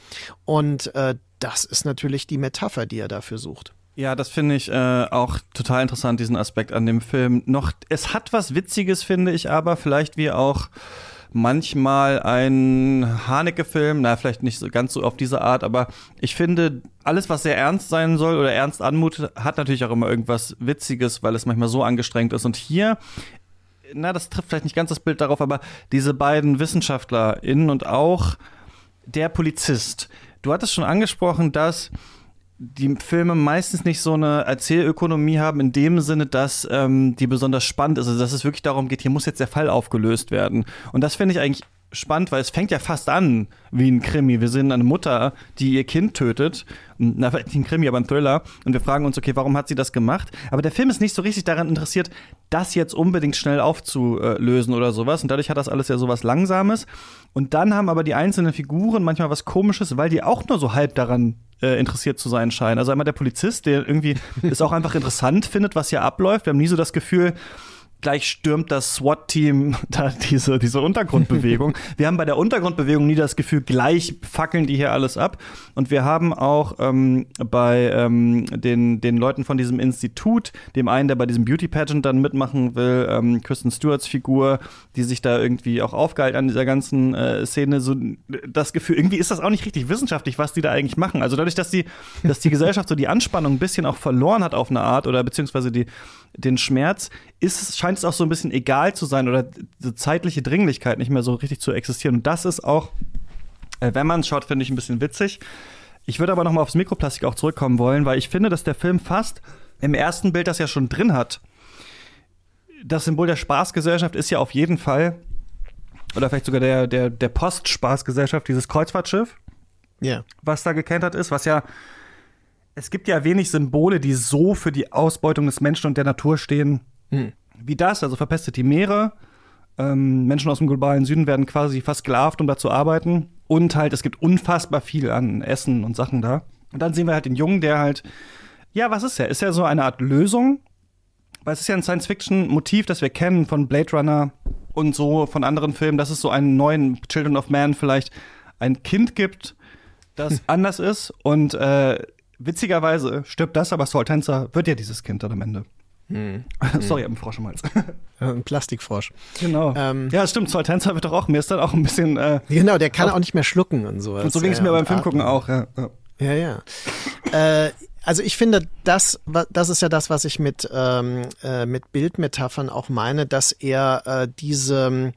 und äh, das ist natürlich die Metapher, die er dafür sucht. Ja, das finde ich äh, auch total interessant, diesen Aspekt an dem Film. Noch, es hat was Witziges, finde ich, aber vielleicht wie auch manchmal ein Haneke-Film, na, vielleicht nicht so ganz so auf diese Art, aber ich finde, alles, was sehr ernst sein soll oder ernst anmutet, hat natürlich auch immer irgendwas Witziges, weil es manchmal so angestrengt ist. Und hier na, das trifft vielleicht nicht ganz das Bild darauf, aber diese beiden WissenschaftlerInnen und auch der Polizist. Du hattest schon angesprochen, dass die Filme meistens nicht so eine Erzählökonomie haben, in dem Sinne, dass ähm, die besonders spannend ist. Also dass es wirklich darum geht, hier muss jetzt der Fall aufgelöst werden. Und das finde ich eigentlich spannend, weil es fängt ja fast an wie ein Krimi. Wir sehen eine Mutter, die ihr Kind tötet. Na, nicht ein Krimi, aber ein Thriller. Und wir fragen uns, okay, warum hat sie das gemacht? Aber der Film ist nicht so richtig daran interessiert, das jetzt unbedingt schnell aufzulösen oder sowas. Und dadurch hat das alles ja sowas Langsames. Und dann haben aber die einzelnen Figuren manchmal was Komisches, weil die auch nur so halb daran äh, interessiert zu sein scheinen. Also einmal der Polizist, der irgendwie es auch einfach interessant findet, was hier abläuft. Wir haben nie so das Gefühl, gleich stürmt das SWAT-Team da diese, diese Untergrundbewegung. wir haben bei der Untergrundbewegung nie das Gefühl, gleich fackeln die hier alles ab. Und wir haben auch ähm, bei ähm, den, den Leuten von diesem Institut, dem einen, der bei diesem Beauty Pageant dann mitmachen will, ähm, Kristen Stewarts Figur, die sich da irgendwie auch aufgeilt an dieser ganzen äh, Szene, so das Gefühl, irgendwie ist das auch nicht richtig wissenschaftlich, was die da eigentlich machen. Also dadurch, dass die, dass die Gesellschaft so die Anspannung ein bisschen auch verloren hat auf eine Art oder beziehungsweise die, den Schmerz, ist, scheint es auch so ein bisschen egal zu sein oder die zeitliche Dringlichkeit nicht mehr so richtig zu existieren. Und das ist auch, äh, wenn man es schaut, finde ich ein bisschen witzig. Ich würde aber noch mal aufs Mikroplastik auch zurückkommen wollen, weil ich finde, dass der Film fast im ersten Bild das ja schon drin hat. Das Symbol der Spaßgesellschaft ist ja auf jeden Fall, oder vielleicht sogar der, der, der Postspaßgesellschaft, dieses Kreuzfahrtschiff, yeah. was da gekentert ist, was ja es gibt ja wenig Symbole, die so für die Ausbeutung des Menschen und der Natur stehen hm. wie das. Also verpestet die Meere. Ähm, Menschen aus dem globalen Süden werden quasi versklavt, um da zu arbeiten. Und halt, es gibt unfassbar viel an Essen und Sachen da. Und dann sehen wir halt den Jungen, der halt, ja, was ist er? Ist er so eine Art Lösung? Weil es ist ja ein Science-Fiction-Motiv, das wir kennen von Blade Runner und so von anderen Filmen, dass es so einen neuen Children of Man vielleicht ein Kind gibt, das hm. anders ist und äh, witzigerweise stirbt das, aber Saul Tenser wird ja dieses Kind dann am Ende. Hm. Sorry, ein Frosch im Hals. Ein Plastikfrosch. Genau. Ähm, ja, stimmt. Saul Tenser wird doch auch, mir ist dann auch ein bisschen. Äh, genau, der kann auch, auch nicht mehr schlucken und sowas. Und so ging es mir beim Film gucken auch, ja. Ja, ja. ja. äh, also ich finde, das, das ist ja das, was ich mit, ähm, äh, mit Bildmetaphern auch meine, dass er äh, diese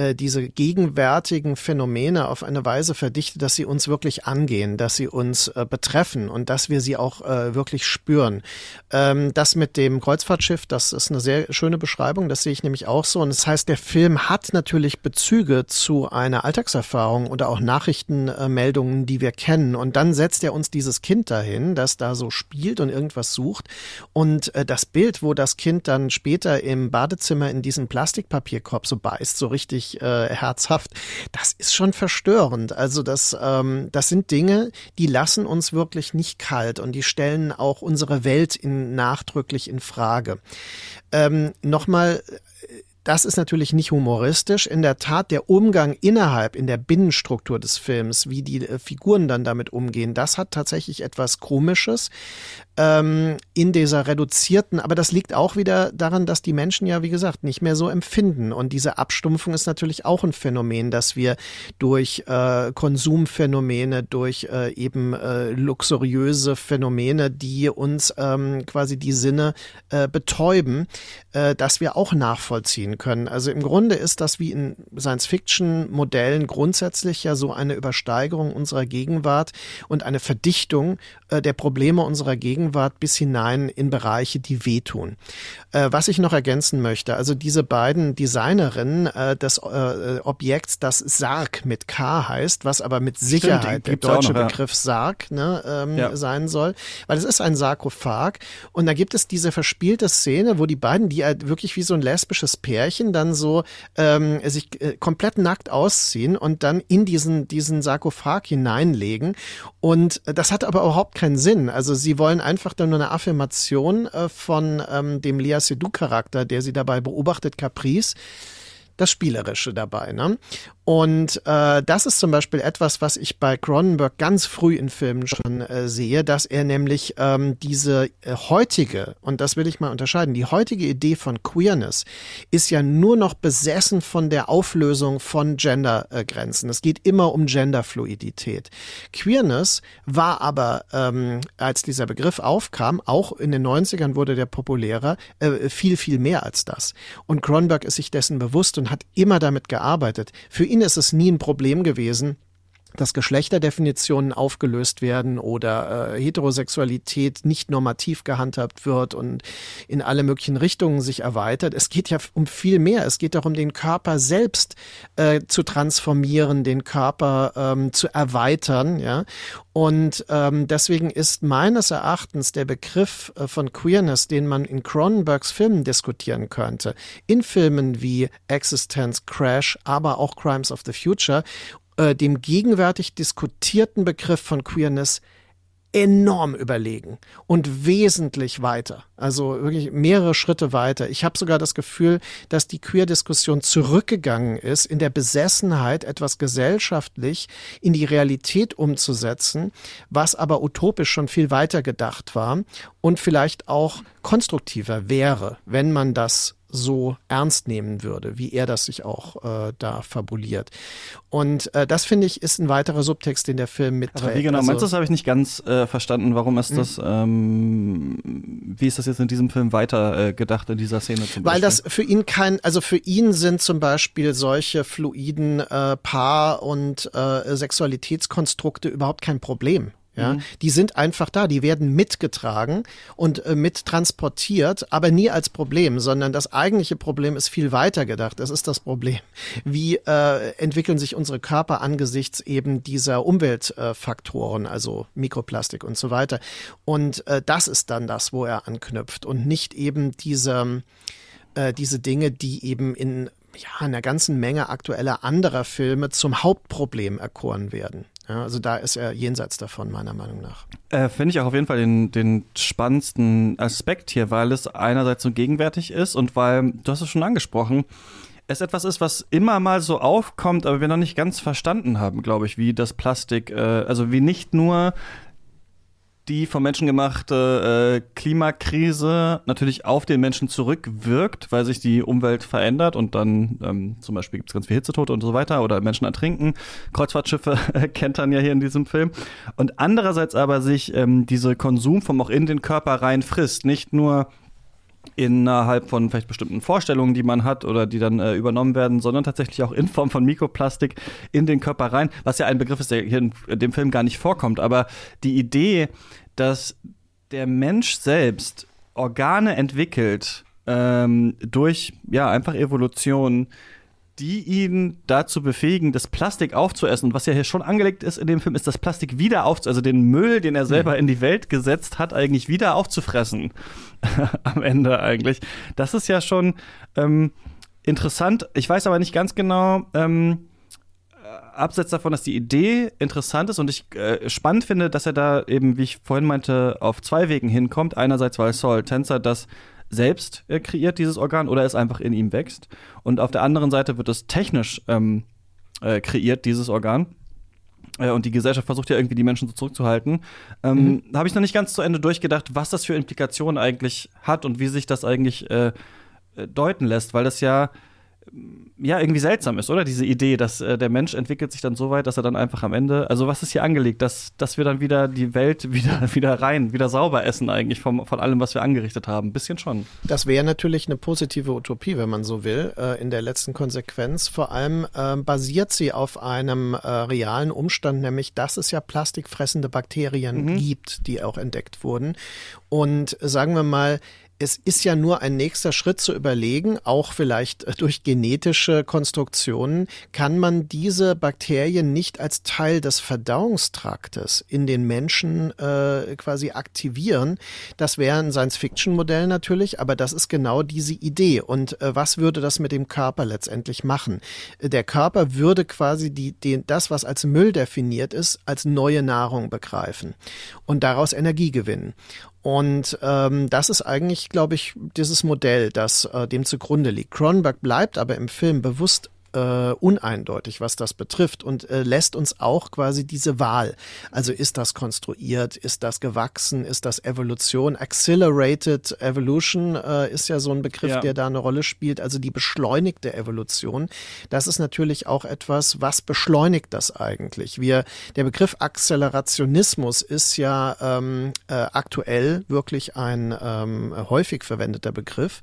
äh, diese gegenwärtigen Phänomene auf eine Weise verdichtet, dass sie uns wirklich angehen, dass sie uns äh, betreffen und dass wir sie auch äh, wirklich spüren. Ähm, das mit dem Kreuzfahrtschiff, das ist eine sehr schöne Beschreibung, das sehe ich nämlich auch so. Und das heißt, der Film hat natürlich Bezüge zu einer Alltagserfahrung oder auch Nachrichtenmeldungen, die wir kennen. Und dann setzt er uns dieses Kind dahin, das da so spielt und irgendwas sucht. Und äh, das Bild, wo das Kind dann später im Badezimmer in diesen Plastikpapierkorb so beißt, so richtig äh, herzhaft. Das ist schon verstörend. Also das, ähm, das sind Dinge, die lassen uns wirklich nicht kalt und die stellen auch unsere Welt in, nachdrücklich in Frage. Ähm, Nochmal das ist natürlich nicht humoristisch. In der Tat, der Umgang innerhalb, in der Binnenstruktur des Films, wie die äh, Figuren dann damit umgehen, das hat tatsächlich etwas Komisches ähm, in dieser reduzierten, aber das liegt auch wieder daran, dass die Menschen ja, wie gesagt, nicht mehr so empfinden. Und diese Abstumpfung ist natürlich auch ein Phänomen, dass wir durch äh, Konsumphänomene, durch äh, eben äh, luxuriöse Phänomene, die uns ähm, quasi die Sinne äh, betäuben, äh, dass wir auch nachvollziehen können. Also im Grunde ist das wie in Science-Fiction-Modellen grundsätzlich ja so eine Übersteigerung unserer Gegenwart und eine Verdichtung äh, der Probleme unserer Gegenwart bis hinein in Bereiche, die wehtun. Äh, was ich noch ergänzen möchte, also diese beiden Designerinnen äh, des äh, Objekts, das Sarg mit K heißt, was aber mit Sicherheit Stimmt, der deutsche noch, ja. Begriff Sarg ne, ähm, ja. sein soll, weil es ist ein Sarkophag und da gibt es diese verspielte Szene, wo die beiden, die halt wirklich wie so ein lesbisches Pärchen dann so ähm, sich äh, komplett nackt ausziehen und dann in diesen, diesen Sarkophag hineinlegen und das hat aber überhaupt keinen Sinn. Also sie wollen einfach dann nur eine Affirmation äh, von ähm, dem Lea Seydoux-Charakter, der sie dabei beobachtet, Caprice das Spielerische dabei. Ne? Und äh, das ist zum Beispiel etwas, was ich bei Cronenberg ganz früh in Filmen schon äh, sehe, dass er nämlich ähm, diese äh, heutige, und das will ich mal unterscheiden, die heutige Idee von Queerness ist ja nur noch besessen von der Auflösung von Gendergrenzen. es geht immer um Genderfluidität. Queerness war aber, ähm, als dieser Begriff aufkam, auch in den 90ern wurde der populärer, äh, viel, viel mehr als das. Und Cronenberg ist sich dessen bewusst und hat immer damit gearbeitet. Für ihn ist es nie ein Problem gewesen, dass Geschlechterdefinitionen aufgelöst werden oder äh, Heterosexualität nicht normativ gehandhabt wird und in alle möglichen Richtungen sich erweitert. Es geht ja um viel mehr. Es geht darum, den Körper selbst äh, zu transformieren, den Körper ähm, zu erweitern. Ja? Und ähm, deswegen ist meines Erachtens der Begriff äh, von Queerness, den man in Cronenbergs Filmen diskutieren könnte, in Filmen wie Existence, Crash, aber auch Crimes of the Future äh, dem gegenwärtig diskutierten Begriff von Queerness enorm überlegen und wesentlich weiter. Also wirklich mehrere Schritte weiter. Ich habe sogar das Gefühl, dass die Queer-Diskussion zurückgegangen ist in der Besessenheit, etwas gesellschaftlich in die Realität umzusetzen, was aber utopisch schon viel weiter gedacht war und vielleicht auch konstruktiver wäre, wenn man das so ernst nehmen würde, wie er das sich auch äh, da fabuliert. Und äh, das finde ich ist ein weiterer Subtext, den der Film mitträgt. Aber wie genau also, meinst du das? Habe ich nicht ganz äh, verstanden. Warum ist hm? das? Ähm, wie ist das jetzt in diesem Film weiter äh, gedacht in dieser Szene zum Weil das für ihn kein, also für ihn sind zum Beispiel solche fluiden äh, Paar- und äh, Sexualitätskonstrukte überhaupt kein Problem. Ja, mhm. die sind einfach da, die werden mitgetragen und äh, mittransportiert, aber nie als Problem, sondern das eigentliche Problem ist viel weiter gedacht. Das ist das Problem. Wie äh, entwickeln sich unsere Körper angesichts eben dieser Umweltfaktoren, also Mikroplastik und so weiter. Und äh, das ist dann das, wo er anknüpft und nicht eben diese, äh, diese Dinge, die eben in ja, einer ganzen Menge aktueller anderer Filme zum Hauptproblem erkoren werden. Ja, also da ist er jenseits davon, meiner Meinung nach. Äh, Finde ich auch auf jeden Fall den, den spannendsten Aspekt hier, weil es einerseits so gegenwärtig ist und weil, du hast es schon angesprochen, es etwas ist, was immer mal so aufkommt, aber wir noch nicht ganz verstanden haben, glaube ich, wie das Plastik, äh, also wie nicht nur die vom Menschen gemachte äh, Klimakrise natürlich auf den Menschen zurückwirkt, weil sich die Umwelt verändert und dann ähm, zum Beispiel gibt es ganz viel Hitzetote und so weiter oder Menschen ertrinken. Kreuzfahrtschiffe kennt man ja hier in diesem Film. Und andererseits aber sich ähm, diese Konsumform auch in den Körper rein frisst. Nicht nur innerhalb von vielleicht bestimmten Vorstellungen, die man hat oder die dann äh, übernommen werden, sondern tatsächlich auch in Form von Mikroplastik in den Körper rein, was ja ein Begriff ist, der hier in dem Film gar nicht vorkommt. Aber die Idee, dass der Mensch selbst Organe entwickelt ähm, durch ja einfach Evolution, die ihn dazu befähigen, das Plastik aufzuessen. Und was ja hier schon angelegt ist in dem Film, ist das Plastik wieder aufzuessen, also den Müll, den er selber mhm. in die Welt gesetzt hat, eigentlich wieder aufzufressen. Am Ende eigentlich. Das ist ja schon ähm, interessant. Ich weiß aber nicht ganz genau, ähm, abseits davon, dass die Idee interessant ist und ich äh, spannend finde, dass er da eben, wie ich vorhin meinte, auf zwei Wegen hinkommt. Einerseits, weil Saul Tänzer das selbst äh, kreiert, dieses Organ, oder es einfach in ihm wächst. Und auf der anderen Seite wird es technisch ähm, äh, kreiert, dieses Organ. Äh, und die Gesellschaft versucht ja irgendwie die Menschen so zurückzuhalten. Ähm, mhm. Habe ich noch nicht ganz zu Ende durchgedacht, was das für Implikationen eigentlich hat und wie sich das eigentlich äh, äh deuten lässt, weil das ja ja irgendwie seltsam ist, oder? Diese Idee, dass äh, der Mensch entwickelt sich dann so weit, dass er dann einfach am Ende, also was ist hier angelegt, dass, dass wir dann wieder die Welt wieder, wieder rein, wieder sauber essen eigentlich vom, von allem, was wir angerichtet haben. Ein bisschen schon. Das wäre natürlich eine positive Utopie, wenn man so will, äh, in der letzten Konsequenz. Vor allem äh, basiert sie auf einem äh, realen Umstand, nämlich dass es ja plastikfressende Bakterien mhm. gibt, die auch entdeckt wurden. Und sagen wir mal, es ist ja nur ein nächster Schritt zu überlegen, auch vielleicht äh, durch genetische Konstruktionen, kann man diese Bakterien nicht als Teil des Verdauungstraktes in den Menschen äh, quasi aktivieren. Das wäre ein Science-Fiction-Modell natürlich, aber das ist genau diese Idee. Und äh, was würde das mit dem Körper letztendlich machen? Der Körper würde quasi die, die, das, was als Müll definiert ist, als neue Nahrung begreifen und daraus Energie gewinnen. Und ähm, das ist eigentlich, glaube ich, dieses Modell, das äh, dem zugrunde liegt. Cronenberg bleibt aber im Film bewusst äh, uneindeutig, was das betrifft und äh, lässt uns auch quasi diese Wahl. Also ist das konstruiert, ist das gewachsen, ist das Evolution? Accelerated Evolution äh, ist ja so ein Begriff, ja. der da eine Rolle spielt, also die beschleunigte Evolution. Das ist natürlich auch etwas, was beschleunigt das eigentlich? Wir, der Begriff Accelerationismus ist ja ähm, äh, aktuell wirklich ein ähm, häufig verwendeter Begriff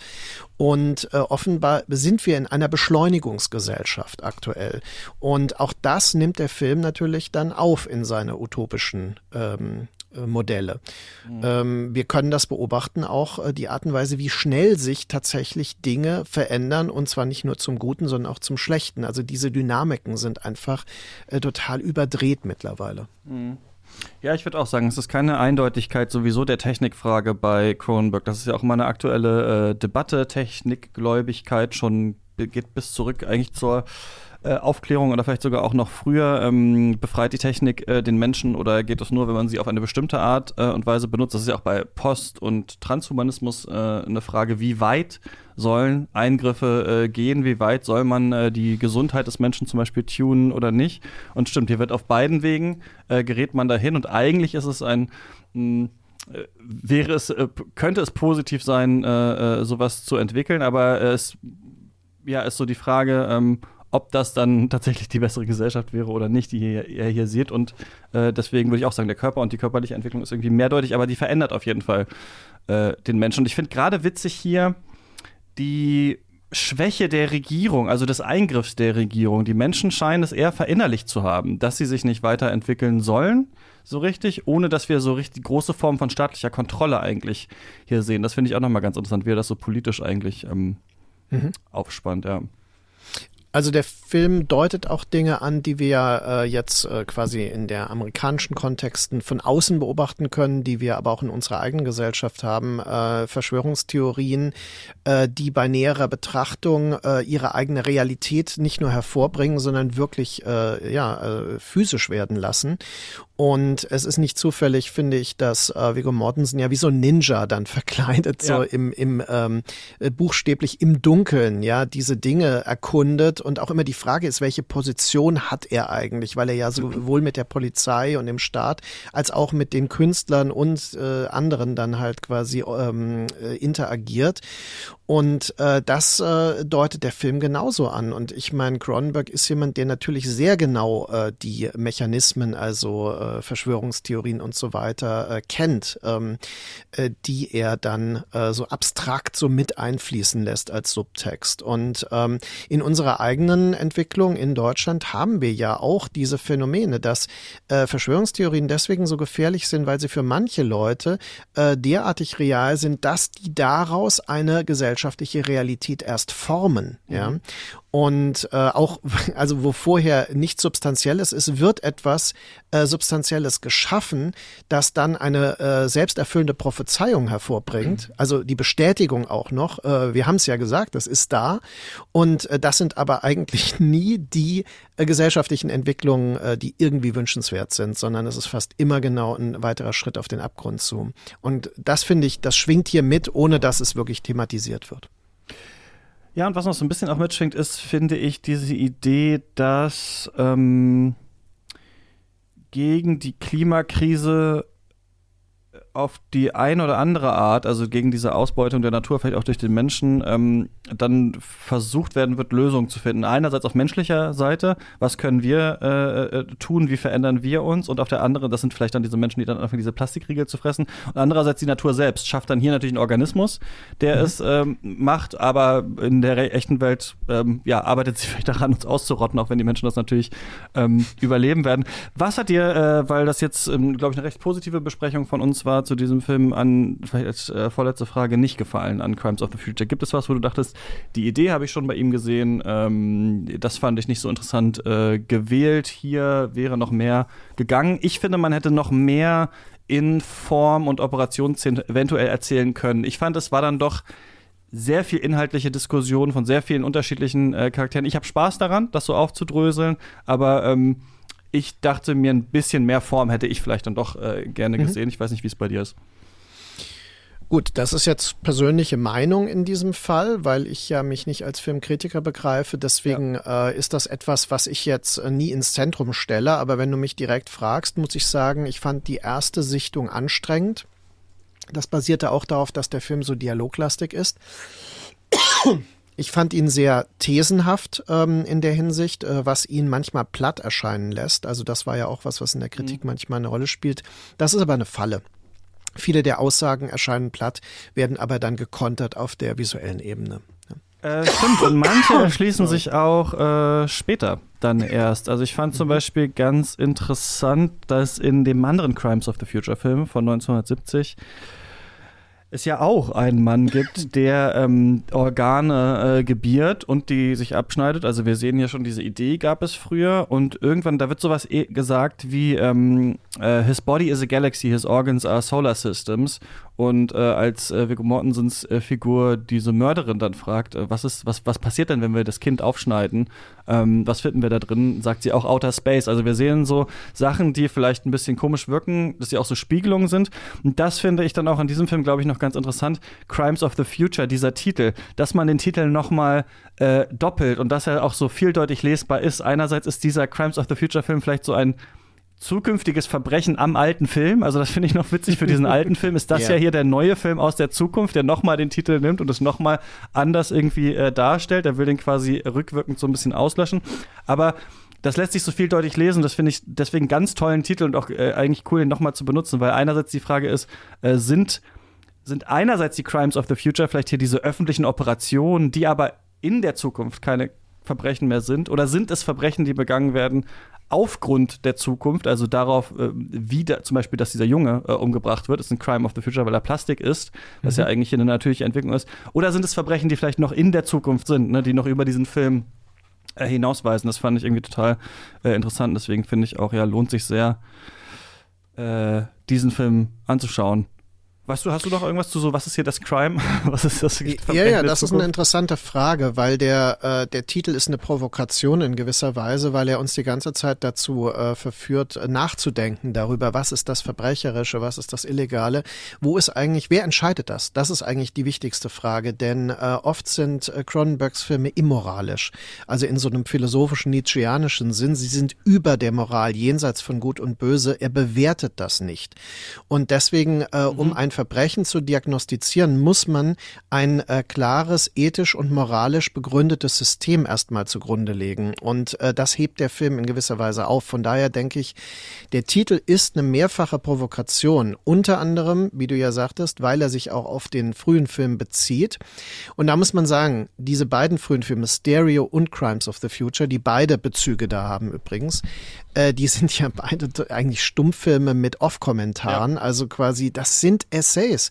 und äh, offenbar sind wir in einer Beschleunigungsgesellschaft aktuell. Und auch das nimmt der Film natürlich dann auf in seine utopischen ähm, äh, Modelle. Mhm. Ähm, wir können das beobachten, auch äh, die Art und Weise, wie schnell sich tatsächlich Dinge verändern und zwar nicht nur zum Guten, sondern auch zum Schlechten. Also diese Dynamiken sind einfach äh, total überdreht mittlerweile. Mhm. Ja, ich würde auch sagen, es ist keine Eindeutigkeit sowieso der Technikfrage bei Cronenberg. Das ist ja auch mal eine aktuelle äh, Debatte. Technikgläubigkeit schon geht bis zurück eigentlich zur äh, Aufklärung oder vielleicht sogar auch noch früher. Ähm, befreit die Technik äh, den Menschen oder geht das nur, wenn man sie auf eine bestimmte Art äh, und Weise benutzt? Das ist ja auch bei Post- und Transhumanismus äh, eine Frage, wie weit sollen Eingriffe äh, gehen, wie weit soll man äh, die Gesundheit des Menschen zum Beispiel tunen oder nicht. Und stimmt, hier wird auf beiden Wegen äh, gerät man dahin und eigentlich ist es ein mh, äh, wäre es, äh, könnte es positiv sein, äh, sowas zu entwickeln, aber es ja, ist so die Frage, ähm, ob das dann tatsächlich die bessere Gesellschaft wäre oder nicht, die ihr hier, hier seht. Und äh, deswegen würde ich auch sagen, der Körper und die körperliche Entwicklung ist irgendwie mehrdeutig, aber die verändert auf jeden Fall äh, den Menschen. Und ich finde gerade witzig hier die Schwäche der Regierung, also des Eingriffs der Regierung. Die Menschen scheinen es eher verinnerlicht zu haben, dass sie sich nicht weiterentwickeln sollen, so richtig, ohne dass wir so richtig große Formen von staatlicher Kontrolle eigentlich hier sehen. Das finde ich auch nochmal ganz interessant, wie er das so politisch eigentlich ähm, mhm. aufspannt, ja. Also der Film deutet auch Dinge an, die wir äh, jetzt äh, quasi in der amerikanischen Kontexten von außen beobachten können, die wir aber auch in unserer eigenen Gesellschaft haben. Äh, Verschwörungstheorien, äh, die bei näherer Betrachtung äh, ihre eigene Realität nicht nur hervorbringen, sondern wirklich äh, ja, äh, physisch werden lassen. Und es ist nicht zufällig, finde ich, dass äh, Viggo Mortensen ja wie so ein Ninja dann verkleidet, ja. so im, im ähm, äh, buchstäblich im Dunkeln, ja, diese Dinge erkundet und auch immer die Frage ist, welche Position hat er eigentlich, weil er ja sowohl mit der Polizei und dem Staat als auch mit den Künstlern und äh, anderen dann halt quasi ähm, äh, interagiert. Und äh, das äh, deutet der Film genauso an. Und ich meine, Cronenberg ist jemand, der natürlich sehr genau äh, die Mechanismen, also äh, Verschwörungstheorien und so weiter äh, kennt, ähm, äh, die er dann äh, so abstrakt so mit einfließen lässt als Subtext. Und ähm, in unserer eigenen Entwicklung in Deutschland haben wir ja auch diese Phänomene, dass äh, Verschwörungstheorien deswegen so gefährlich sind, weil sie für manche Leute äh, derartig real sind, dass die daraus eine Gesellschaft gesellschaftliche Realität erst formen. Ja. Mhm. Und äh, auch, also wo vorher nichts Substanzielles ist, wird etwas äh, Substanzielles geschaffen, das dann eine äh, selbsterfüllende Prophezeiung hervorbringt. Mhm. Also die Bestätigung auch noch. Äh, wir haben es ja gesagt, das ist da. Und äh, das sind aber eigentlich nie die äh, gesellschaftlichen Entwicklungen, äh, die irgendwie wünschenswert sind, sondern es ist fast immer genau ein weiterer Schritt auf den Abgrund zu. Und das finde ich, das schwingt hier mit, ohne dass es wirklich thematisiert wird. Ja, und was noch so ein bisschen auch mitschwingt, ist, finde ich, diese Idee, dass ähm, gegen die Klimakrise auf die eine oder andere Art, also gegen diese Ausbeutung der Natur, vielleicht auch durch den Menschen, ähm, dann versucht werden wird, Lösungen zu finden. Einerseits auf menschlicher Seite, was können wir äh, äh, tun, wie verändern wir uns? Und auf der anderen, das sind vielleicht dann diese Menschen, die dann anfangen, diese Plastikriegel zu fressen. Und andererseits die Natur selbst schafft dann hier natürlich einen Organismus, der mhm. es ähm, macht, aber in der echten Welt ähm, ja, arbeitet sie vielleicht daran, uns auszurotten, auch wenn die Menschen das natürlich ähm, überleben werden. Was hat dir, äh, weil das jetzt, ähm, glaube ich, eine recht positive Besprechung von uns war, zu diesem Film an, vielleicht als äh, vorletzte Frage, nicht gefallen an Crimes of the Future? Gibt es was, wo du dachtest, die Idee habe ich schon bei ihm gesehen, ähm, das fand ich nicht so interessant äh, gewählt, hier wäre noch mehr gegangen. Ich finde, man hätte noch mehr in Form und Operationsszenen eventuell erzählen können. Ich fand, es war dann doch sehr viel inhaltliche Diskussion von sehr vielen unterschiedlichen äh, Charakteren. Ich habe Spaß daran, das so aufzudröseln, aber ähm, ich dachte mir, ein bisschen mehr Form hätte ich vielleicht dann doch äh, gerne mhm. gesehen. Ich weiß nicht, wie es bei dir ist. Gut, das ist jetzt persönliche Meinung in diesem Fall, weil ich ja mich nicht als Filmkritiker begreife. Deswegen ja. äh, ist das etwas, was ich jetzt äh, nie ins Zentrum stelle. Aber wenn du mich direkt fragst, muss ich sagen, ich fand die erste Sichtung anstrengend. Das basierte auch darauf, dass der Film so dialoglastig ist. Ich fand ihn sehr thesenhaft ähm, in der Hinsicht, äh, was ihn manchmal platt erscheinen lässt. Also das war ja auch was, was in der Kritik mhm. manchmal eine Rolle spielt. Das ist aber eine Falle. Viele der Aussagen erscheinen platt, werden aber dann gekontert auf der visuellen Ebene. Äh, stimmt, und manche erschließen sich auch äh, später dann erst. Also ich fand zum mhm. Beispiel ganz interessant, dass in dem anderen Crimes of the Future Film von 1970 es ja auch einen Mann gibt, der ähm, Organe äh, gebiert und die sich abschneidet. Also wir sehen ja schon, diese Idee gab es früher und irgendwann, da wird sowas eh gesagt wie ähm, äh, His body is a galaxy, his organs are solar systems. Und äh, als äh, Viggo Mortensens äh, Figur diese Mörderin dann fragt, äh, was ist, was, was passiert denn, wenn wir das Kind aufschneiden? Ähm, was finden wir da drin? Sagt sie auch Outer Space. Also wir sehen so Sachen, die vielleicht ein bisschen komisch wirken, dass sie auch so Spiegelungen sind. Und das finde ich dann auch in diesem Film, glaube ich, noch ganz interessant. Crimes of the Future, dieser Titel, dass man den Titel nochmal äh, doppelt und dass er auch so vieldeutig lesbar ist. Einerseits ist dieser Crimes of the Future Film vielleicht so ein zukünftiges Verbrechen am alten Film. Also das finde ich noch witzig für diesen alten Film. Ist das ja. ja hier der neue Film aus der Zukunft, der nochmal den Titel nimmt und es nochmal anders irgendwie äh, darstellt. Er will den quasi rückwirkend so ein bisschen auslöschen. Aber das lässt sich so vieldeutig lesen. Das finde ich deswegen ganz tollen Titel und auch äh, eigentlich cool, den nochmal zu benutzen, weil einerseits die Frage ist, äh, sind, sind einerseits die Crimes of the Future vielleicht hier diese öffentlichen Operationen, die aber in der Zukunft keine Verbrechen mehr sind? Oder sind es Verbrechen, die begangen werden aufgrund der Zukunft, also darauf, äh, wie da, zum Beispiel, dass dieser Junge äh, umgebracht wird, ist ein Crime of the Future, weil er Plastik ist, was mhm. ja eigentlich eine natürliche Entwicklung ist. Oder sind es Verbrechen, die vielleicht noch in der Zukunft sind, ne, die noch über diesen Film äh, hinausweisen? Das fand ich irgendwie total äh, interessant. Deswegen finde ich auch, ja, lohnt sich sehr, äh, diesen Film anzuschauen. Weißt du, hast du noch irgendwas zu so, was ist hier das Crime? Was ist das? Ja, ja, das ist eine interessante Frage, weil der, äh, der Titel ist eine Provokation in gewisser Weise, weil er uns die ganze Zeit dazu äh, verführt, nachzudenken darüber, was ist das Verbrecherische, was ist das Illegale, wo ist eigentlich, wer entscheidet das? Das ist eigentlich die wichtigste Frage, denn äh, oft sind äh, Cronenbergs Filme immoralisch, also in so einem philosophischen, nietzscheanischen Sinn, sie sind über der Moral, jenseits von Gut und Böse, er bewertet das nicht. Und deswegen, äh, um mhm. ein Verbrechen zu diagnostizieren, muss man ein äh, klares, ethisch und moralisch begründetes System erstmal zugrunde legen. Und äh, das hebt der Film in gewisser Weise auf. Von daher denke ich, der Titel ist eine mehrfache Provokation. Unter anderem, wie du ja sagtest, weil er sich auch auf den frühen Film bezieht. Und da muss man sagen, diese beiden frühen Filme, Stereo und Crimes of the Future, die beide Bezüge da haben übrigens, äh, die sind ja beide eigentlich Stummfilme mit Off-Kommentaren. Ja. Also quasi, das sind Essays.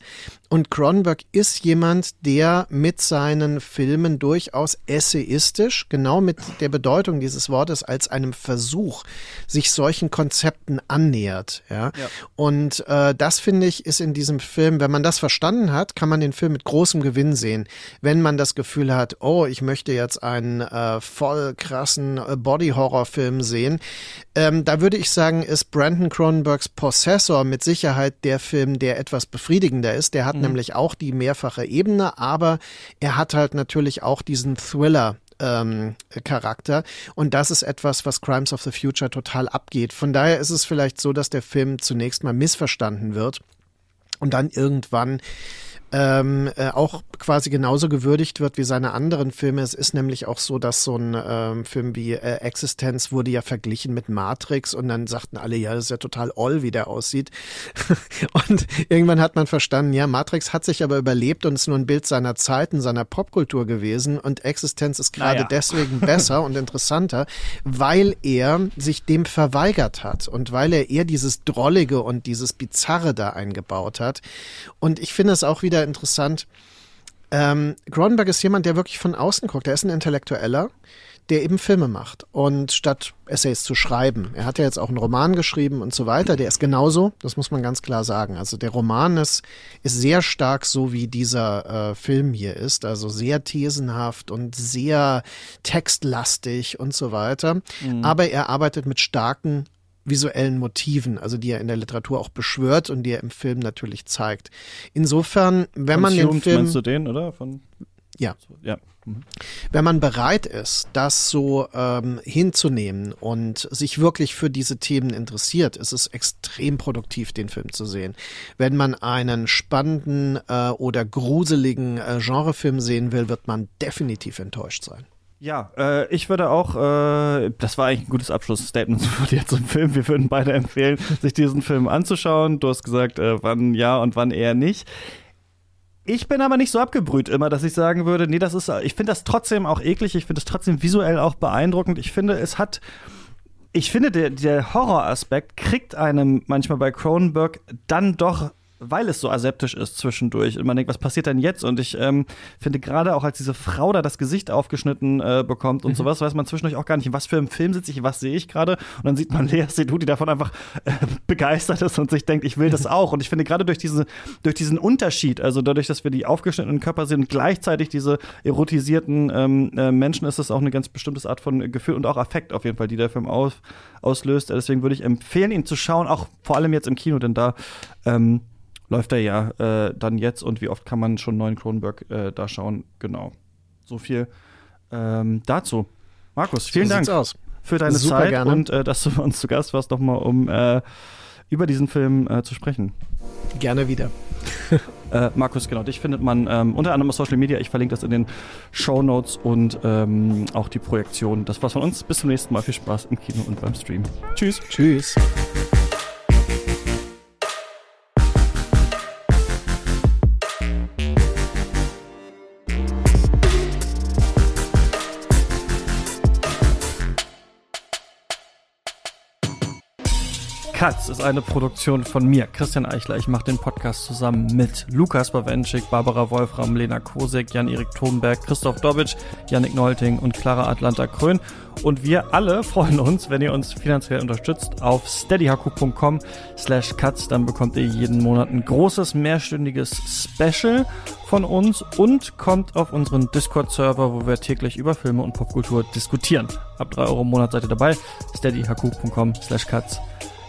Und Cronenberg ist jemand, der mit seinen Filmen durchaus essayistisch, genau mit der Bedeutung dieses Wortes, als einem Versuch, sich solchen Konzepten annähert. Ja? ja. Und äh, das finde ich ist in diesem Film, wenn man das verstanden hat, kann man den Film mit großem Gewinn sehen. Wenn man das Gefühl hat, oh, ich möchte jetzt einen äh, voll krassen äh, Body-Horror-Film sehen, ähm, da würde ich sagen, ist Brandon Cronenbergs Possessor mit Sicherheit der Film, der etwas befriedigender ist. Der hat mhm. nämlich auch die mehrfache Ebene, aber er hat halt natürlich auch diesen Thriller ähm, Charakter. Und das ist etwas, was Crimes of the Future total abgeht. Von daher ist es vielleicht so, dass der Film zunächst mal missverstanden wird und dann irgendwann ähm, äh, auch quasi genauso gewürdigt wird wie seine anderen Filme. Es ist nämlich auch so, dass so ein ähm, Film wie äh, Existenz wurde ja verglichen mit Matrix und dann sagten alle, ja, das ist ja total all, wie der aussieht. und irgendwann hat man verstanden, ja, Matrix hat sich aber überlebt und ist nur ein Bild seiner Zeit und seiner Popkultur gewesen und Existenz ist gerade naja. deswegen besser und interessanter, weil er sich dem verweigert hat und weil er eher dieses Drollige und dieses Bizarre da eingebaut hat. Und ich finde es auch wieder interessant. Ähm, Cronenberg ist jemand, der wirklich von außen guckt. Er ist ein Intellektueller, der eben Filme macht. Und statt Essays zu schreiben, er hat ja jetzt auch einen Roman geschrieben und so weiter, der ist genauso, das muss man ganz klar sagen. Also der Roman ist, ist sehr stark so, wie dieser äh, Film hier ist. Also sehr thesenhaft und sehr textlastig und so weiter. Mhm. Aber er arbeitet mit starken visuellen Motiven, also die er in der Literatur auch beschwört und die er im Film natürlich zeigt. Insofern, wenn man den Film meinst du den, oder? Von ja. ja. Mhm. Wenn man bereit ist, das so ähm, hinzunehmen und sich wirklich für diese Themen interessiert, ist es extrem produktiv, den Film zu sehen. Wenn man einen spannenden äh, oder gruseligen äh, Genrefilm sehen will, wird man definitiv enttäuscht sein. Ja, äh, ich würde auch, äh, das war eigentlich ein gutes Abschlussstatement für jetzt im Film. Wir würden beide empfehlen, sich diesen Film anzuschauen. Du hast gesagt, äh, wann ja und wann eher nicht. Ich bin aber nicht so abgebrüht immer, dass ich sagen würde, nee, das ist, ich finde das trotzdem auch eklig, ich finde es trotzdem visuell auch beeindruckend. Ich finde, es hat, ich finde, der, der Horroraspekt kriegt einem manchmal bei Cronenberg dann doch weil es so aseptisch ist zwischendurch. Und man denkt, was passiert denn jetzt? Und ich ähm, finde gerade auch, als diese Frau da das Gesicht aufgeschnitten äh, bekommt und mhm. sowas, weiß man zwischendurch auch gar nicht, in was für einem Film sitze ich, was sehe ich gerade. Und dann sieht man Lea Seydoux, die davon einfach äh, begeistert ist und sich denkt, ich will das auch. Und ich finde gerade durch, diese, durch diesen Unterschied, also dadurch, dass wir die aufgeschnittenen Körper sehen und gleichzeitig diese erotisierten ähm, äh, Menschen, ist das auch eine ganz bestimmte Art von Gefühl und auch Affekt auf jeden Fall, die der Film aus, auslöst. Deswegen würde ich empfehlen, ihn zu schauen, auch vor allem jetzt im Kino, denn da ähm, läuft er ja äh, dann jetzt und wie oft kann man schon neuen Kronenberg äh, da schauen? Genau. So viel ähm, dazu. Markus, vielen so Dank aus. für deine Super Zeit gerne. und äh, dass du bei uns zu Gast warst, nochmal um äh, über diesen Film äh, zu sprechen. Gerne wieder. Äh, Markus, genau, dich findet man ähm, unter anderem auf Social Media. Ich verlinke das in den Show Notes und ähm, auch die Projektion. Das war's von uns. Bis zum nächsten Mal. Viel Spaß im Kino und beim Stream. Tschüss. Tschüss. Katz ist eine Produktion von mir, Christian Eichler. Ich mache den Podcast zusammen mit Lukas Bawenschik, Barbara Wolfram, Lena Kosek, Jan-Erik Thunberg, Christoph Dobitsch, Yannick Neulting und Clara Atlanta Krön. Und wir alle freuen uns, wenn ihr uns finanziell unterstützt auf steadyhaku.com slash cuts. Dann bekommt ihr jeden Monat ein großes, mehrstündiges Special von uns und kommt auf unseren Discord-Server, wo wir täglich über Filme und Popkultur diskutieren. Ab drei Euro im Monat seid ihr dabei. steadyhaku.com slash cuts